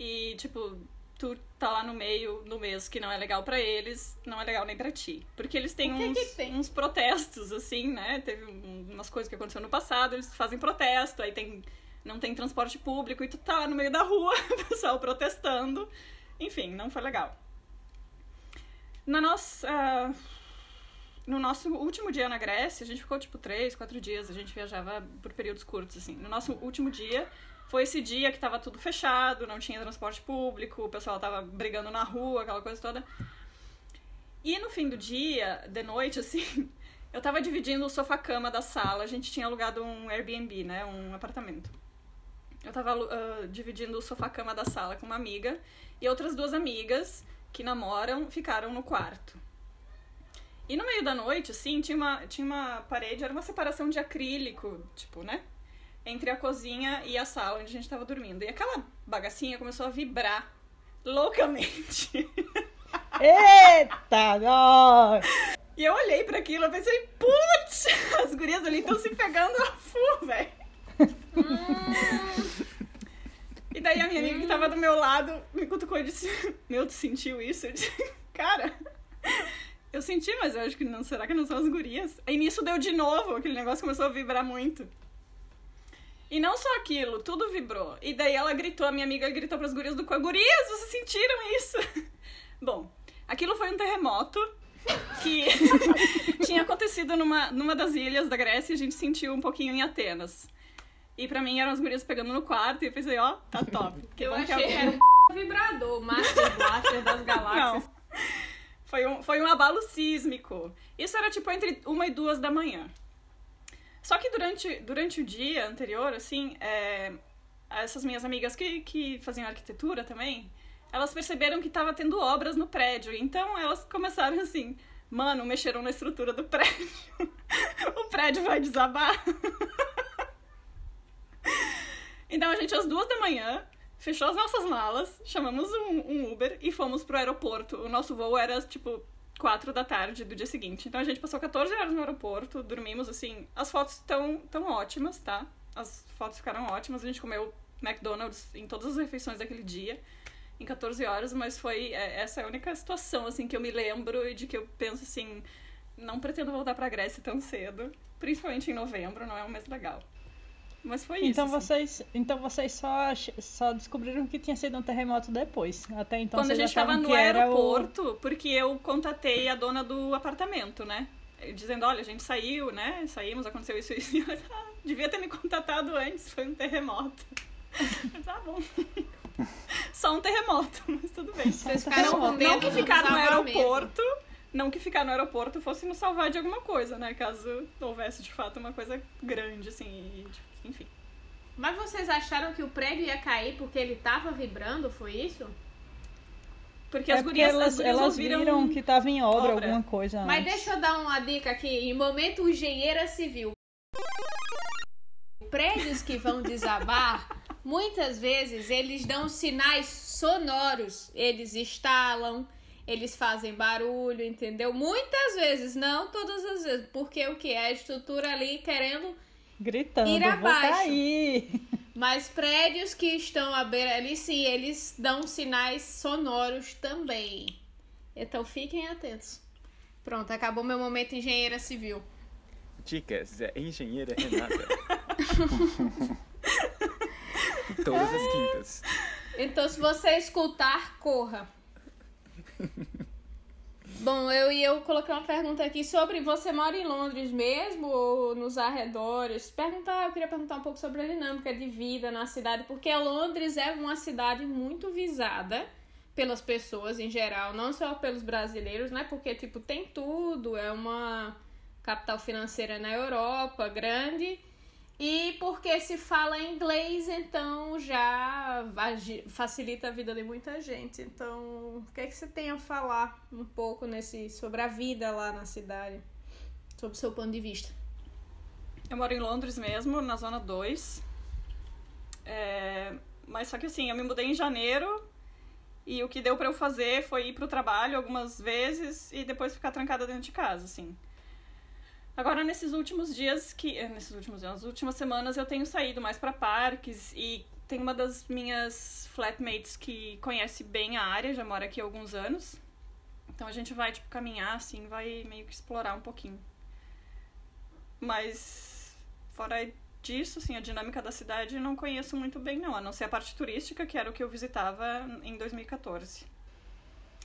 E, tipo, tu tá lá no meio do mês que não é legal pra eles, não é legal nem pra ti. Porque eles têm que uns, que tem? uns protestos, assim, né? Teve um- umas coisas que aconteceram no passado, eles fazem protesto, aí tem, não tem transporte público e tu tá lá no meio da rua, o pessoal protestando. Enfim, não foi legal. Na nossa. No nosso último dia na Grécia, a gente ficou tipo três, quatro dias, a gente viajava por períodos curtos, assim. No nosso último dia, foi esse dia que tava tudo fechado, não tinha transporte público, o pessoal tava brigando na rua, aquela coisa toda. E no fim do dia, de noite, assim, eu tava dividindo o sofá-cama da sala, a gente tinha alugado um Airbnb, né, um apartamento. Eu tava ah, dividindo o sofá-cama da sala com uma amiga e outras duas amigas que namoram ficaram no quarto. E no meio da noite, assim, tinha uma, tinha uma parede, era uma separação de acrílico, tipo, né? Entre a cozinha e a sala onde a gente tava dormindo. E aquela bagacinha começou a vibrar loucamente. Eita, nós! E eu olhei pra aquilo e pensei, putz, as gurias ali estão se pegando a full, velho. E daí a minha amiga que tava do meu lado me cutucou e disse, meu, tu sentiu isso? Eu disse, cara. Eu senti, mas eu acho que não. Será que não são as gurias? Aí nisso deu de novo, aquele negócio começou a vibrar muito. E não só aquilo, tudo vibrou. E daí ela gritou, a minha amiga gritou pras gurias do coro, gurias, vocês sentiram isso? Bom, aquilo foi um terremoto que tinha acontecido numa, numa das ilhas da Grécia e a gente sentiu um pouquinho em Atenas. E pra mim eram as gurias pegando no quarto e eu pensei, ó, tá top. Que Eu achei que alguém- era um vibrador, o Master Blaster das galáxias. Não. Foi um, foi um abalo sísmico. Isso era tipo entre uma e duas da manhã. Só que durante, durante o dia anterior, assim, é, essas minhas amigas que, que faziam arquitetura também, elas perceberam que tava tendo obras no prédio. Então elas começaram assim, mano, mexeram na estrutura do prédio. o prédio vai desabar. Então a gente, às duas da manhã, fechou as nossas malas, chamamos um, um Uber e fomos pro aeroporto. O nosso voo era, tipo, quatro da tarde do dia seguinte. Então a gente passou 14 horas no aeroporto, dormimos, assim... As fotos estão tão ótimas, tá? As fotos ficaram ótimas. A gente comeu McDonald's em todas as refeições daquele dia, em 14 horas. Mas foi... é, essa é a única situação, assim, que eu me lembro e de que eu penso, assim... Não pretendo voltar pra Grécia tão cedo. Principalmente em novembro, não é um mês legal. Mas foi Então isso. assim. vocês, então vocês só, só descobriram que tinha sido um terremoto depois. Até então Quando a gente tava achavam no era o... aeroporto, porque eu contatei a dona do apartamento, né? Dizendo, olha, a gente saiu, né? Saímos, aconteceu isso e isso. E eu, ah, devia ter me contatado antes, foi um terremoto. Mas, tá bom. Só um terremoto, mas tudo bem. Vocês ficaram com Não que do ficar no aeroporto, não que ficar no aeroporto fosse nos salvar de alguma coisa, né? Caso houvesse de fato uma coisa grande, assim, e, enfim. Mas vocês acharam que o prédio ia cair porque ele tava vibrando, foi isso? Porque É as porque gurias, as elas, gurias elas ouviram... viram que tava em obra, obra. alguma coisa Mas antes. deixa eu dar uma dica aqui. Em momento engenheira civil. Prédios que vão desabar, muitas vezes eles dão sinais sonoros. Eles estalam, eles fazem barulho, entendeu? Muitas vezes, não todas as vezes. Porque o que é a estrutura ali querendo Gritando, Ir vou abaixo. cair. Mas prédios que estão à beira ali, sim, eles dão sinais sonoros também. Então fiquem atentos. Pronto, acabou meu momento engenheira civil. Dicas, é engenheira Renata. Todas as quintas. Então, se você escutar, corra. Bom, eu e eu coloquei uma pergunta aqui sobre você mora em Londres mesmo ou nos arredores? Perguntar, eu queria perguntar um pouco sobre a dinâmica de vida na cidade, porque Londres é uma cidade muito visada pelas pessoas em geral, não só pelos brasileiros, né? Porque tipo tem tudo, é uma capital financeira na Europa, grande. E porque se fala inglês, então já facilita a vida de muita gente. Então, o que é que você tem a falar um pouco nesse sobre a vida lá na cidade? Sob o seu ponto de vista. Eu moro em Londres mesmo, na zona 2. É, Mas só que assim, eu me mudei em janeiro e o que deu pra eu fazer foi ir pro trabalho algumas vezes e depois ficar trancada dentro de casa, assim. Agora, nesses últimos dias que. eh, Nesses últimos dias, nas últimas semanas eu tenho saído mais pra parques e tem uma das minhas flatmates que conhece bem a área, já mora aqui há alguns anos. Então a gente vai, tipo, caminhar, assim, vai meio que explorar um pouquinho. Mas fora disso, assim, a dinâmica da cidade eu não conheço muito bem, não. A não ser a parte turística, que era o que eu visitava em 2014.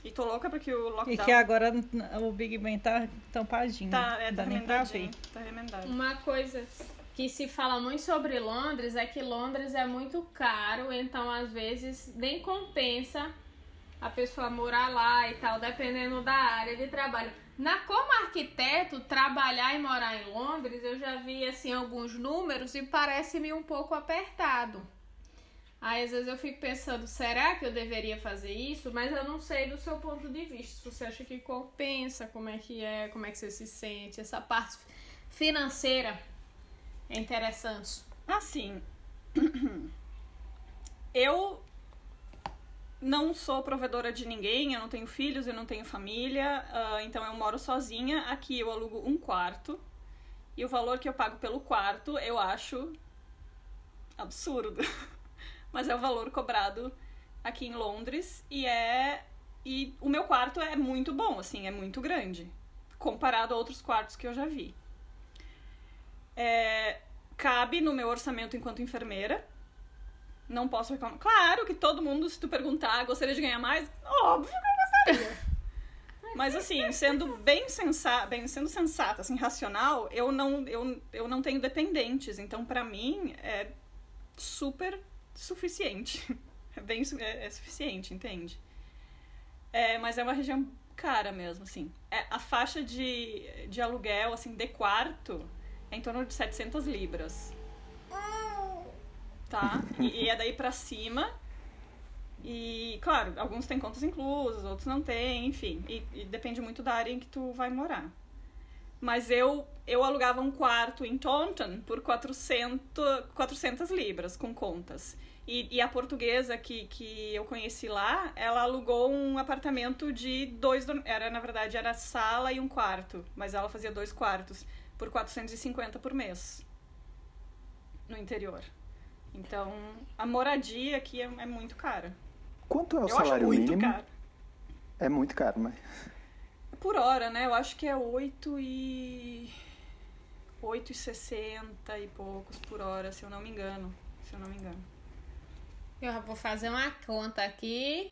E tô louca porque o E lockdown que agora o Big Ben tá tampadinho. tá, é, não tá remendadinho. Tá remendado. Uma coisa que se fala muito sobre Londres é que Londres é muito caro, então às vezes nem compensa a pessoa morar lá e tal, dependendo da área de trabalho. Na como arquiteto, trabalhar e morar em Londres, eu já vi assim alguns números e parece-me um pouco apertado. Aí às vezes eu fico pensando, será que eu deveria fazer isso? Mas eu não sei do seu ponto de vista. Se você acha que compensa, como é que é, como é que você se sente, essa parte financeira é interessante. Assim, eu não sou provedora de ninguém, eu não tenho filhos, eu não tenho família, ah, então eu moro sozinha. Aqui eu alugo um quarto e o valor que eu pago pelo quarto eu acho absurdo. Mas é o valor cobrado aqui em Londres e é e o meu quarto é muito bom, assim, é muito grande, comparado a outros quartos que eu já vi. É, cabe no meu orçamento enquanto enfermeira. Não posso reclamar. Claro que todo mundo, se tu perguntar, gostaria de ganhar mais? Óbvio que eu gostaria. Mas assim, sendo bem sensata, bem, sendo sensata, assim, racional, eu não, eu, eu não tenho dependentes. Então, para mim, é super suficiente. É bem é, é suficiente, entende? É, mas é uma região cara mesmo, assim. É, a faixa de, de aluguel, assim, de quarto é em torno de 700 libras. Tá? E, e é daí pra cima. E, claro, alguns têm contas inclusas, outros não têm, enfim. E, e, depende muito da área em que tu vai morar. Mas eu, eu alugava um quarto em Taunton por 400, 400 libras, com contas. E, e, a portuguesa que, que eu conheci lá, ela alugou um apartamento de dois... Era, na verdade, era sala e um quarto. Mas ela fazia dois quartos por 450 por mês no interior. Então, a moradia aqui é, é muito cara. Quanto é o Eu salário mínimo? caro. É muito caro, mas. Por hora, né? Eu acho que é 8 e... 8,60 e poucos por hora, se eu não me engano. Se eu não me engano. Eu vou fazer uma conta aqui.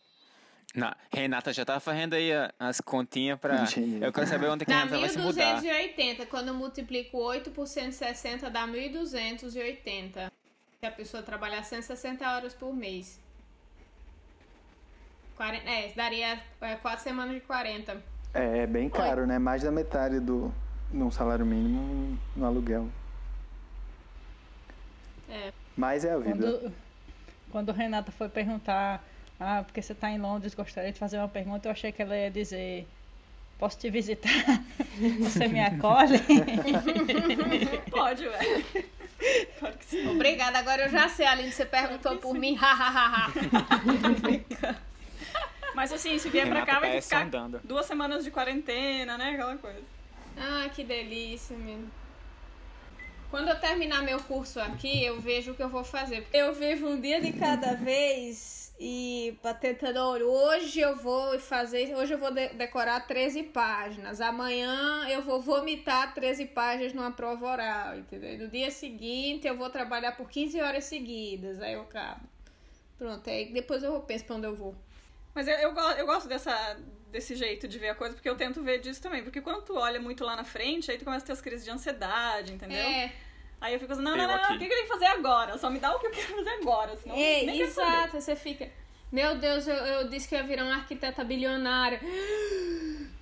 Não, Renata já tá fazendo aí a- as continhas pra. Eu quero saber onde é que a Dá Renata vai se mudar. 1.280. Quando eu multiplico 8 por 160, dá 1.280. Se a pessoa trabalhar 160 horas por mês. Quaren- É, daria 4 semanas de 40. É, é bem caro, né? Mais da metade do, um salário mínimo no aluguel. É. Mas é a vida. Quando, quando Renata foi perguntar, ah, porque você está em Londres, gostaria de fazer uma pergunta, eu achei que ela ia dizer, posso te visitar? Você me acolhe? Pode, velho. Claro que sim. Obrigada, agora eu já sei, Aline, você perguntou por mim. hahaha. Mas assim, se vier pra cá, vai ficar sondando. duas semanas de quarentena, né? Aquela coisa. ah, que delícia, mesmo. Quando eu terminar meu curso aqui, eu vejo o que eu vou fazer. Eu vivo um dia de cada vez e tentando hoje eu vou fazer, hoje eu vou de- decorar 13 páginas. Amanhã eu vou vomitar 13 páginas numa prova oral, entendeu? No dia seguinte eu vou trabalhar por 15 horas seguidas, aí eu acabo. Pronto, aí depois eu penso pra onde eu vou. Mas eu, eu, eu gosto dessa, desse jeito de ver a coisa, porque eu tento ver disso também. Porque quando tu olha muito lá na frente, aí tu começa a ter as crises de ansiedade, entendeu? É, Aí eu fico assim, não, não, Eu não, não, aqui. o que eu tenho que fazer agora? Só me dá o que eu quero fazer agora, senão É, nem quero saber. exato, você fica. Meu Deus, eu, eu disse que eu ia virar uma arquiteta bilionária.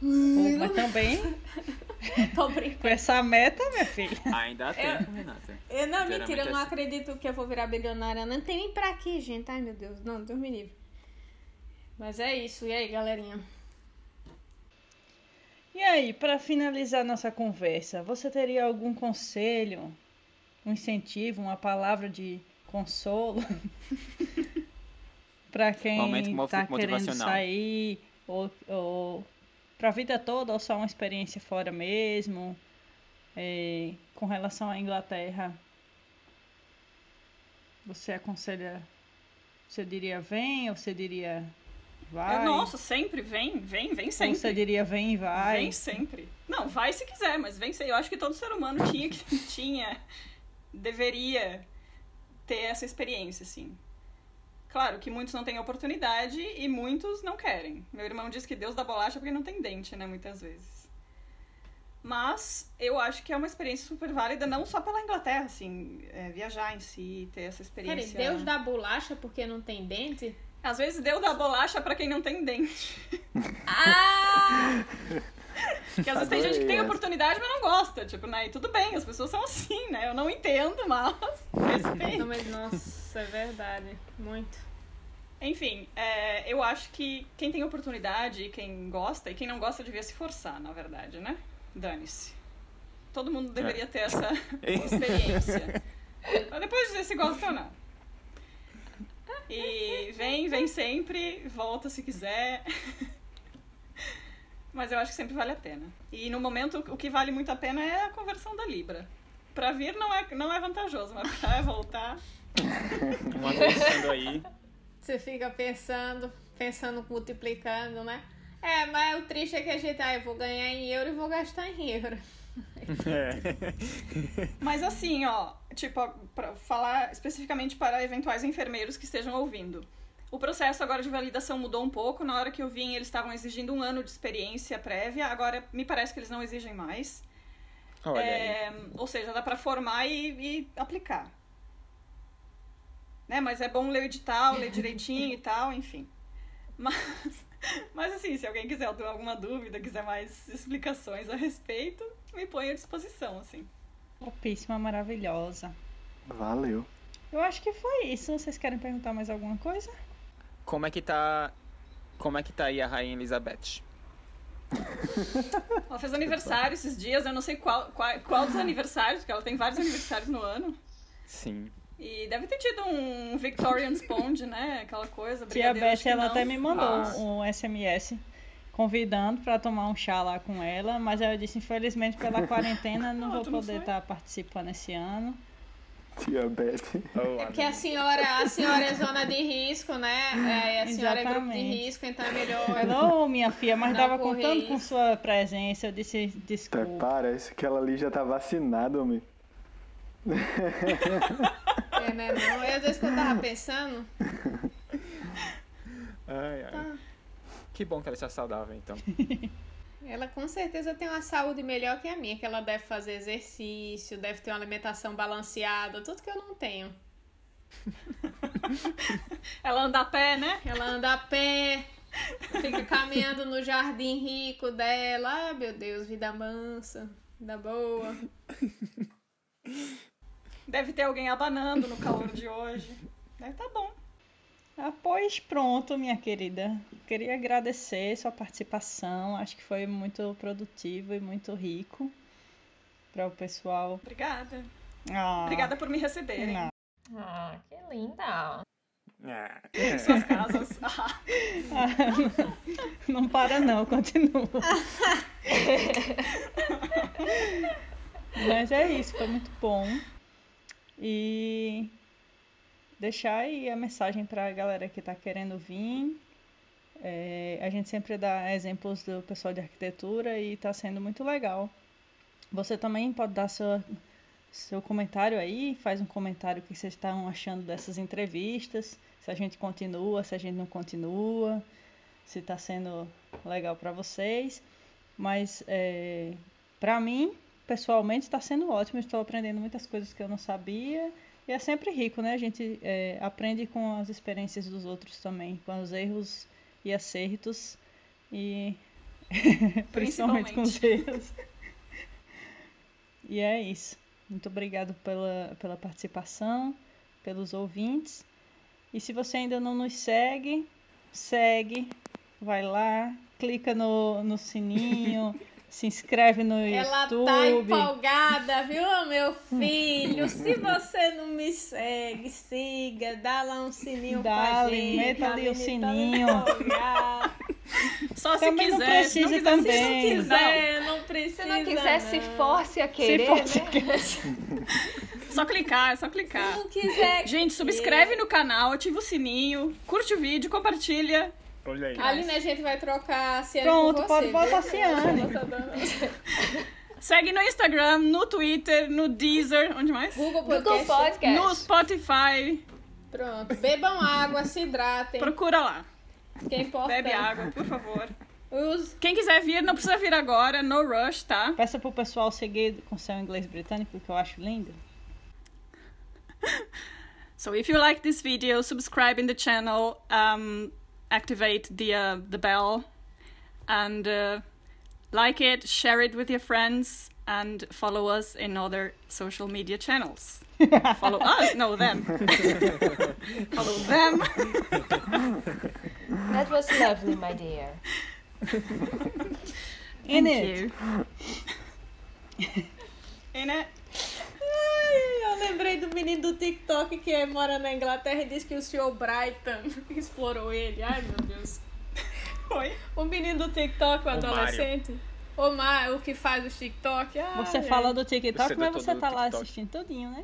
Mas também, Tô com brincando. essa meta, minha filha. Ainda há tempo, Renata. Eu, não, Geralmente mentira, eu não é assim. acredito que eu vou virar bilionária. Não tem nem pra quê, gente. Ai, meu Deus. Não, Deus me livre. Mas é isso. E aí, galerinha? E aí, para finalizar nossa conversa, você teria algum conselho, um incentivo, uma palavra de consolo para quem está querendo sair ou, ou para a vida toda ou só uma experiência fora mesmo? É, com relação à Inglaterra, você aconselha, você diria vem ou você diria vai? Nossa, sempre vem, vem, vem sempre. você diria vem e vai? Vem sempre. Não, vai se quiser, mas vem sempre. Eu acho que todo ser humano tinha que tinha deveria ter essa experiência, assim. Claro que muitos não têm oportunidade e muitos não querem. Meu irmão diz que Deus dá bolacha porque não tem dente, né, muitas vezes. Mas eu acho que é uma experiência super válida, não só pela Inglaterra, assim, é, viajar em si, ter essa Peraí, experiência. Deus dá bolacha porque não tem dente? Às vezes Deus dá bolacha pra quem não tem dente. Ah! Porque às vezes tem gente que tem oportunidade, mas não gosta. Tipo, né? E tudo bem, as pessoas são assim, né? Eu não entendo, mas respeito. Mas nossa, é verdade. Muito. Enfim, é, eu acho que quem tem oportunidade, quem gosta, e quem não gosta devia se forçar, na verdade, né? Dane-se. Todo mundo deveria ter essa experiência. Pra depois dizer se gosta ou não. E vem, vem sempre, volta se quiser. Mas eu acho que sempre vale a pena. E no momento, o que vale muito a pena é a conversão da Libra. Pra vir não é, não é vantajoso, mas pra voltar. Uma vez estando aí. Você fica pensando, pensando, multiplicando, né? É, mas o triste é que a gente, ah, eu vou ganhar em euro e vou gastar em euro. É. Mas assim, ó, tipo, pra falar especificamente para eventuais enfermeiros que estejam ouvindo. O processo agora de validação mudou um pouco. Na hora que eu vim, eles estavam exigindo um ano de experiência prévia. Agora, me parece que eles não exigem mais. É, ou seja, dá pra formar e, e aplicar. Né? Mas é bom ler o edital, ler direitinho e tal, enfim. Mas, mas assim, se alguém quiser ter alguma dúvida, quiser mais explicações a respeito, me põe à disposição, assim. Topíssima, maravilhosa. Valeu. Eu acho que foi isso. Vocês querem perguntar mais alguma coisa? Como é que tá. Como é que tá aí a Rainha Elizabeth? Ela fez aniversário esses dias, eu não sei qual, qual, qual dos aniversários, porque ela tem vários aniversários no ano. Sim. E deve ter tido um Victorian Sponge, né? Aquela coisa. Tia brigadeiro, acho Beth, que ela não. até me mandou Ah. um SMS convidando pra tomar um chá lá com ela, mas eu disse, infelizmente, pela quarentena, não Ah, vou não poder estar participando esse ano. Tia Beth. Oh, É porque a senhora, a senhora é zona de risco, né? É, a senhora é grupo de Exatamente. risco, então é melhor. Alô, minha filha, mas Não tava correr contando com isso. sua presença, eu disse, Até desculpa. parece que ela ali já tá vacinada, homem. É, né? Não, eu às vezes que eu tava pensando. Ai, ai. Que bom que ela está saudável, então. Ela com certeza tem uma saúde melhor que a minha, que ela deve fazer exercício, deve ter uma alimentação balanceada, tudo que eu não tenho. Ela anda a pé, né? Ela anda a pé, fica caminhando no jardim rico dela. Ah, meu Deus, vida mansa, vida boa. Deve ter alguém abanando no calor de hoje. Deve tá bom. Ah, pois pronto, minha querida. Queria agradecer sua participação. Acho que foi muito produtivo e muito rico para o pessoal. Obrigada. Ah, Obrigada por me receberem. não. Ah, que linda. Ah, Em suas casas. Ah, Não para não, continua. Mas é isso, foi muito bom. E deixar aí a mensagem para a galera que está querendo vir. É, a gente sempre dá exemplos do pessoal de arquitetura e está sendo muito legal. Você também pode dar sua, seu comentário aí, faz um comentário o que vocês estão achando dessas entrevistas, se a gente continua, se a gente não continua, se está sendo legal para vocês. Mas é, para mim, pessoalmente, está sendo ótimo. Estou aprendendo muitas coisas que eu não sabia. E é sempre rico, né? A gente é, aprende com as experiências dos outros também, com os erros e acertos. E principalmente com os erros. E é isso. Muito obrigado pela, pela participação, pelos ouvintes. E se você ainda não nos segue, segue, vai lá, clica no, no sininho, se inscreve no Ela YouTube. tá empolgada, viu, meu filho? Se você não me segue, siga, dá lá um sininho Dá pra gente. meta a ali o tá sininho. Só se Também não quiser. se não precisa quiser, também. Se Se não quiser, não precisa. Se não quiser, se não. force a Se querer, fosse né? só clicar, é só Se clicar. não quiser. Gente, subscreve no canal, ativa o sininho, curte o vídeo, compartilha. Olha aí. Aline, a gente vai trocar a Ciane Pronto, você, pode botar a Ciane. Tá Segue no Instagram, no Twitter, no Deezer, onde mais? Google Google Podcast. Podcast. No Spotify. Pronto. Bebam água, se hidratem. Procura lá. Que é importante. Bebe água, por favor. Os... Quem quiser vir, não precisa vir agora, no rush, tá? Peça pro pessoal seguir com seu inglês britânico, que eu acho lindo. So if you like this video, subscribe in the channel, um, activate the uh, the bell, and uh, like it, share it with your friends, and follow us in other social media channels. follow us, no them. follow them. That was lovely, my dear. In Thank it. you. In it. Ai, eu lembrei do menino do TikTok que mora na Inglaterra e disse que o senhor Brighton explorou ele. Ai, meu Deus. Oi. O menino do TikTok, o, adolescente. O Mar, o que faz o TikTok. Ai, Você ai. fala do TikTok, Você mas tá você tá lá TikTok. assistindo tudinho, né?